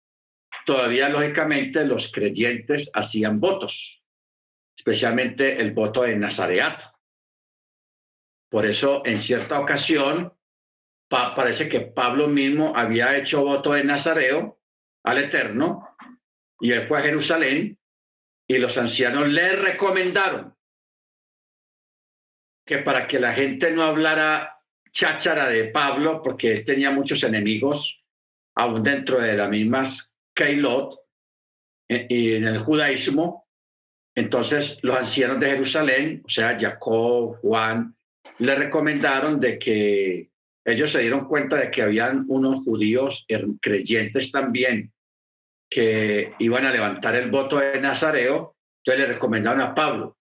todavía lógicamente los creyentes hacían votos, especialmente el voto de Nazareato. Por eso, en cierta ocasión, parece que Pablo mismo había hecho voto de Nazareo al Eterno y él fue a Jerusalén y los ancianos le recomendaron que para que la gente no hablara cháchara de Pablo, porque él tenía muchos enemigos, aún dentro de las mismas Keilot eh, y en el judaísmo, entonces los ancianos de Jerusalén, o sea, Jacob, Juan, le recomendaron de que ellos se dieron cuenta de que habían unos judíos creyentes también que iban a levantar el voto de Nazareo, entonces le recomendaron a Pablo,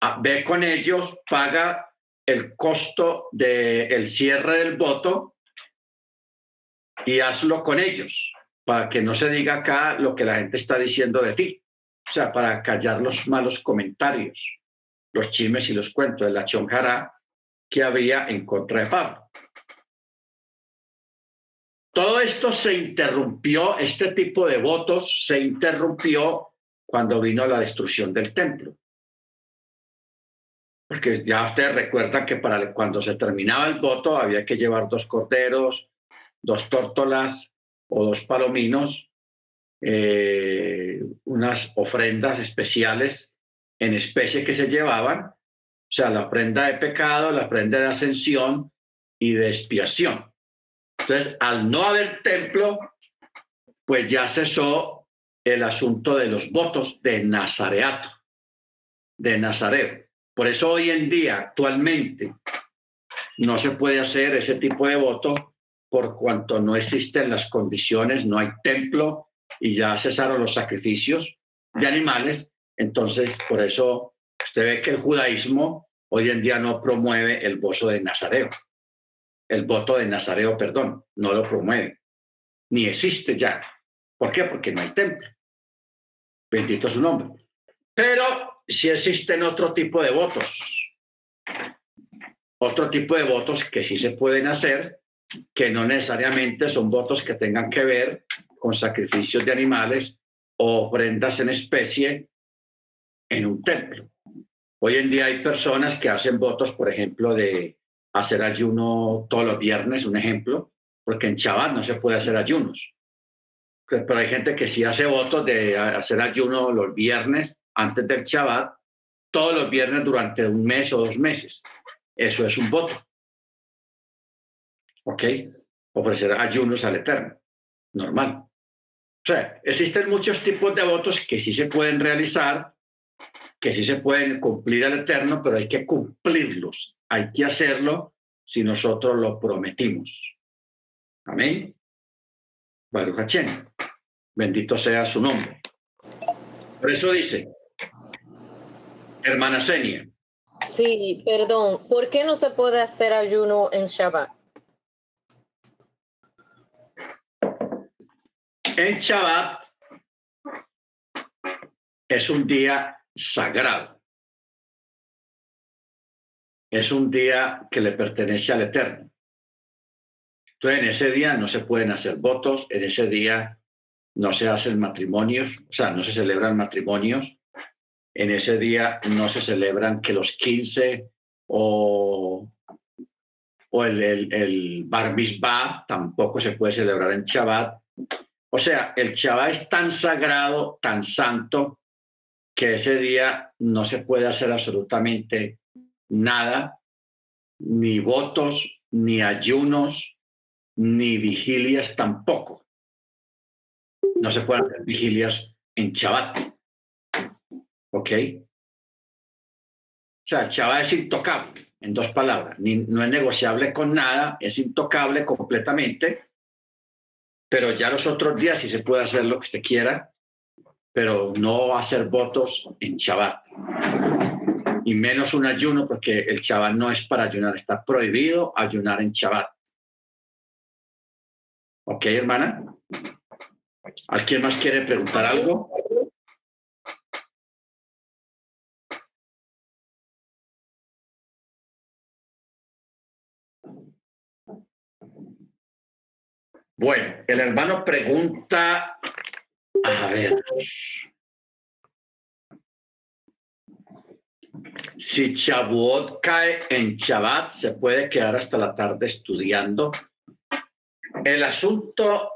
a, ve con ellos, paga el costo del cierre del voto y hazlo con ellos, para que no se diga acá lo que la gente está diciendo de ti, o sea, para callar los malos comentarios, los chismes y los cuentos de la chonjara que había en contra de Pablo. Todo esto se interrumpió, este tipo de votos se interrumpió cuando vino la destrucción del templo. Porque ya ustedes recuerdan que para cuando se terminaba el voto había que llevar dos corderos, dos tórtolas o dos palominos, eh, unas ofrendas especiales en especie que se llevaban, sea, la ofrenda de pecado, la ofrenda de ascensión y de expiación. Entonces, al no haber templo, pues ya cesó el asunto de los votos de Nazareato, de Nazareo. Por eso hoy en día, actualmente, no se puede hacer ese tipo de voto por cuanto no existen las condiciones, no hay templo y ya cesaron los sacrificios de animales. Entonces, por eso usted ve que el judaísmo hoy en día no promueve el voto de Nazareo el voto de Nazareo, perdón, no lo promueve, ni existe ya. ¿Por qué? Porque no hay templo. Bendito su nombre. Pero si existen otro tipo de votos, otro tipo de votos que sí se pueden hacer, que no necesariamente son votos que tengan que ver con sacrificios de animales o ofrendas en especie en un templo. Hoy en día hay personas que hacen votos, por ejemplo, de hacer ayuno todos los viernes, un ejemplo, porque en Shabbat no se puede hacer ayunos. Pero hay gente que sí hace votos de hacer ayuno los viernes antes del Shabbat, todos los viernes durante un mes o dos meses. Eso es un voto. ¿Ok? Ofrecer ayunos al Eterno. Normal. O sea, existen muchos tipos de votos que sí se pueden realizar, que sí se pueden cumplir al Eterno, pero hay que cumplirlos hay que hacerlo si nosotros lo prometimos. Amén. Baruch Bendito sea su nombre. Por eso dice, hermana Senia. Sí, perdón. ¿Por qué no se puede hacer ayuno en Shabbat? En Shabbat es un día sagrado es un día que le pertenece al Eterno. Entonces, en ese día no se pueden hacer votos, en ese día no se hacen matrimonios, o sea, no se celebran matrimonios, En ese día no se celebran que los 15 o, o el, el, el Bar Mitzvah tampoco se puede celebrar en Shabbat. O sea, el Shabbat es tan sagrado, tan santo, que ese día no se puede hacer absolutamente nada, ni votos, ni ayunos, ni vigilias tampoco. No se pueden hacer vigilias en Shabbat. ¿Ok? O sea, el Shabbat es intocable, en dos palabras. no es negociable con nada, es intocable completamente. Pero ya los otros días sí se puede hacer lo que usted quiera, pero no hacer votos en Shabbat. Y menos un ayuno, porque el Shabbat no es para ayunar, está prohibido ayunar en Shabbat. ¿Ok, hermana? ¿Alguien más quiere preguntar algo? Bueno, el hermano pregunta, a ver, si Chabuot cae en Shabbat, se puede quedar hasta la tarde estudiando. El asunto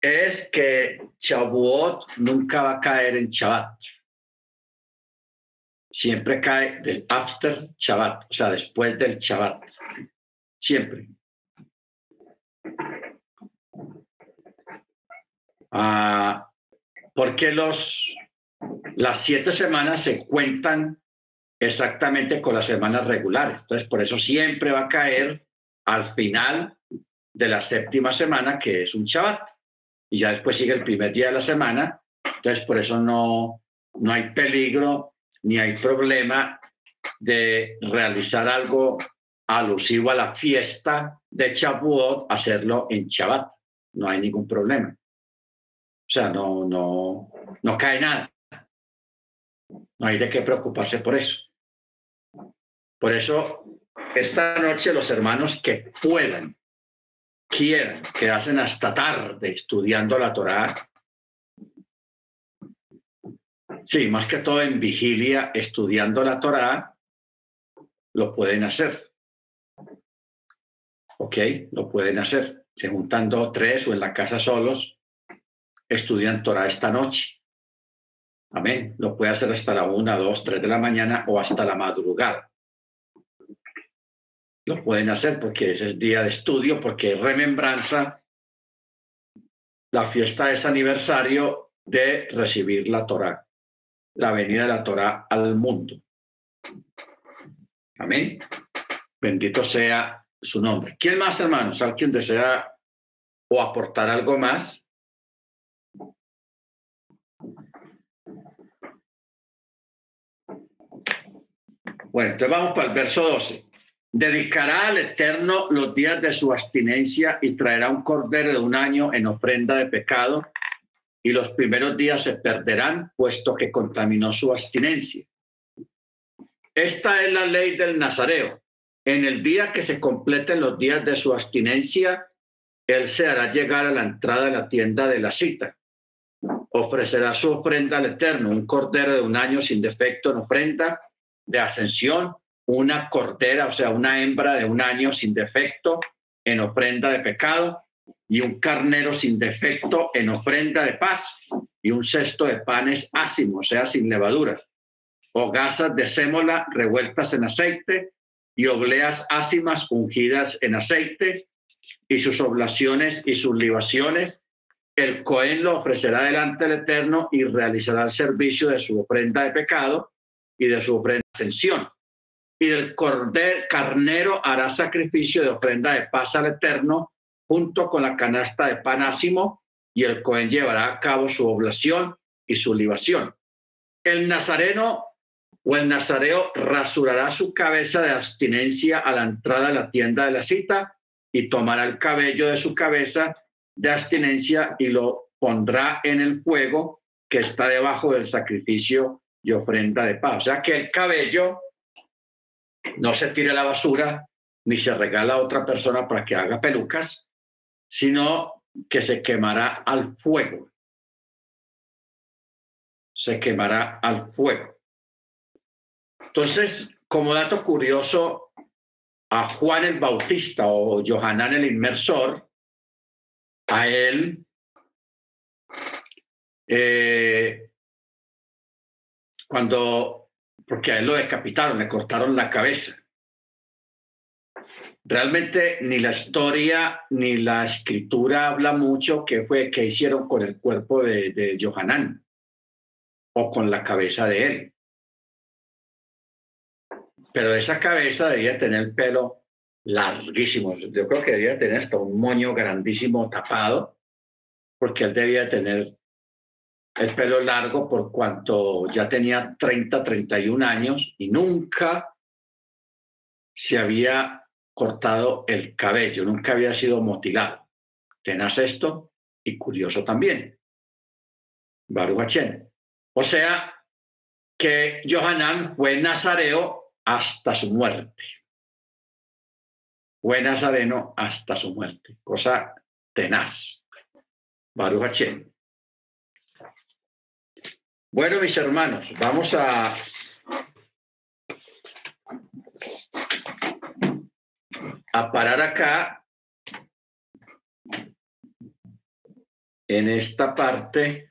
es que Chabuot nunca va a caer en Shabbat. Siempre cae del after Shabbat, o sea, después del Shabbat. Siempre. Ah, porque los, las siete semanas se cuentan exactamente con las semanas regulares. Entonces, por eso siempre va a caer al final de la séptima semana, que es un Shabbat. Y ya después sigue el primer día de la semana. Entonces, por eso no, no hay peligro ni hay problema de realizar algo alusivo a la fiesta de Shavuot, hacerlo en Shabbat. No hay ningún problema. Sea, no, no, no cae nada. No hay de qué preocuparse por eso. Por eso, esta noche los hermanos que puedan, quieran, que hacen hasta tarde estudiando la Torá, sí, más que todo en vigilia, estudiando la Torá, lo pueden hacer. ¿Ok? Lo pueden hacer. Se juntando tres o en la casa solos, estudian Torah esta noche. Amén. Lo puede hacer hasta la una, dos, tres de la mañana o hasta la madrugada. Lo pueden hacer porque ese es día de estudio, porque remembranza. La fiesta es aniversario de recibir la Torah, la venida de la Torah al mundo. Amén. Bendito sea su nombre. ¿Quién más, hermanos? ¿Alguien desea o aportar algo más? Bueno, entonces vamos para el verso 12. Dedicará al Eterno los días de su abstinencia y traerá un cordero de un año en ofrenda de pecado, y los primeros días se perderán, puesto que contaminó su abstinencia. Esta es la ley del Nazareo. En el día que se completen los días de su abstinencia, él se hará llegar a la entrada de la tienda de la cita. Ofrecerá su ofrenda al Eterno, un cordero de un año sin defecto en ofrenda de ascensión, una cordera, o sea, una hembra de un año sin defecto en ofrenda de pecado y un carnero sin defecto en ofrenda de paz y un cesto de panes ácimos, o sea, sin levaduras, o gasas de sémola revueltas en aceite y obleas ácimas ungidas en aceite y sus oblaciones y sus libaciones. El Cohen lo ofrecerá delante del Eterno y realizará el servicio de su ofrenda de pecado y de su ofrenda ascensión. Y el cordero carnero hará sacrificio de ofrenda de paz al Eterno junto con la canasta de panásimo y el Cohen llevará a cabo su oblación y su libación. El nazareno o el nazareo rasurará su cabeza de abstinencia a la entrada de la tienda de la cita y tomará el cabello de su cabeza de abstinencia y lo pondrá en el fuego que está debajo del sacrificio y ofrenda de paz. O sea que el cabello no se tire a la basura ni se regala a otra persona para que haga pelucas, sino que se quemará al fuego. Se quemará al fuego. Entonces, como dato curioso, a Juan el Bautista o Johanán el Inmersor, a él eh, cuando, porque a él lo decapitaron, le cortaron la cabeza. Realmente ni la historia ni la escritura habla mucho qué fue que hicieron con el cuerpo de, de Johanán o con la cabeza de él. Pero esa cabeza debía tener pelo larguísimo. Yo creo que debía tener hasta un moño grandísimo tapado, porque él debía tener el pelo largo por cuanto ya tenía 30, 31 años y nunca se había cortado el cabello, nunca había sido mutilado. Tenaz esto y curioso también. Baruch O sea que Johanan fue nazareo hasta su muerte. Fue nazareno hasta su muerte. Cosa tenaz. Baruch Bueno, mis hermanos, vamos a parar acá en esta parte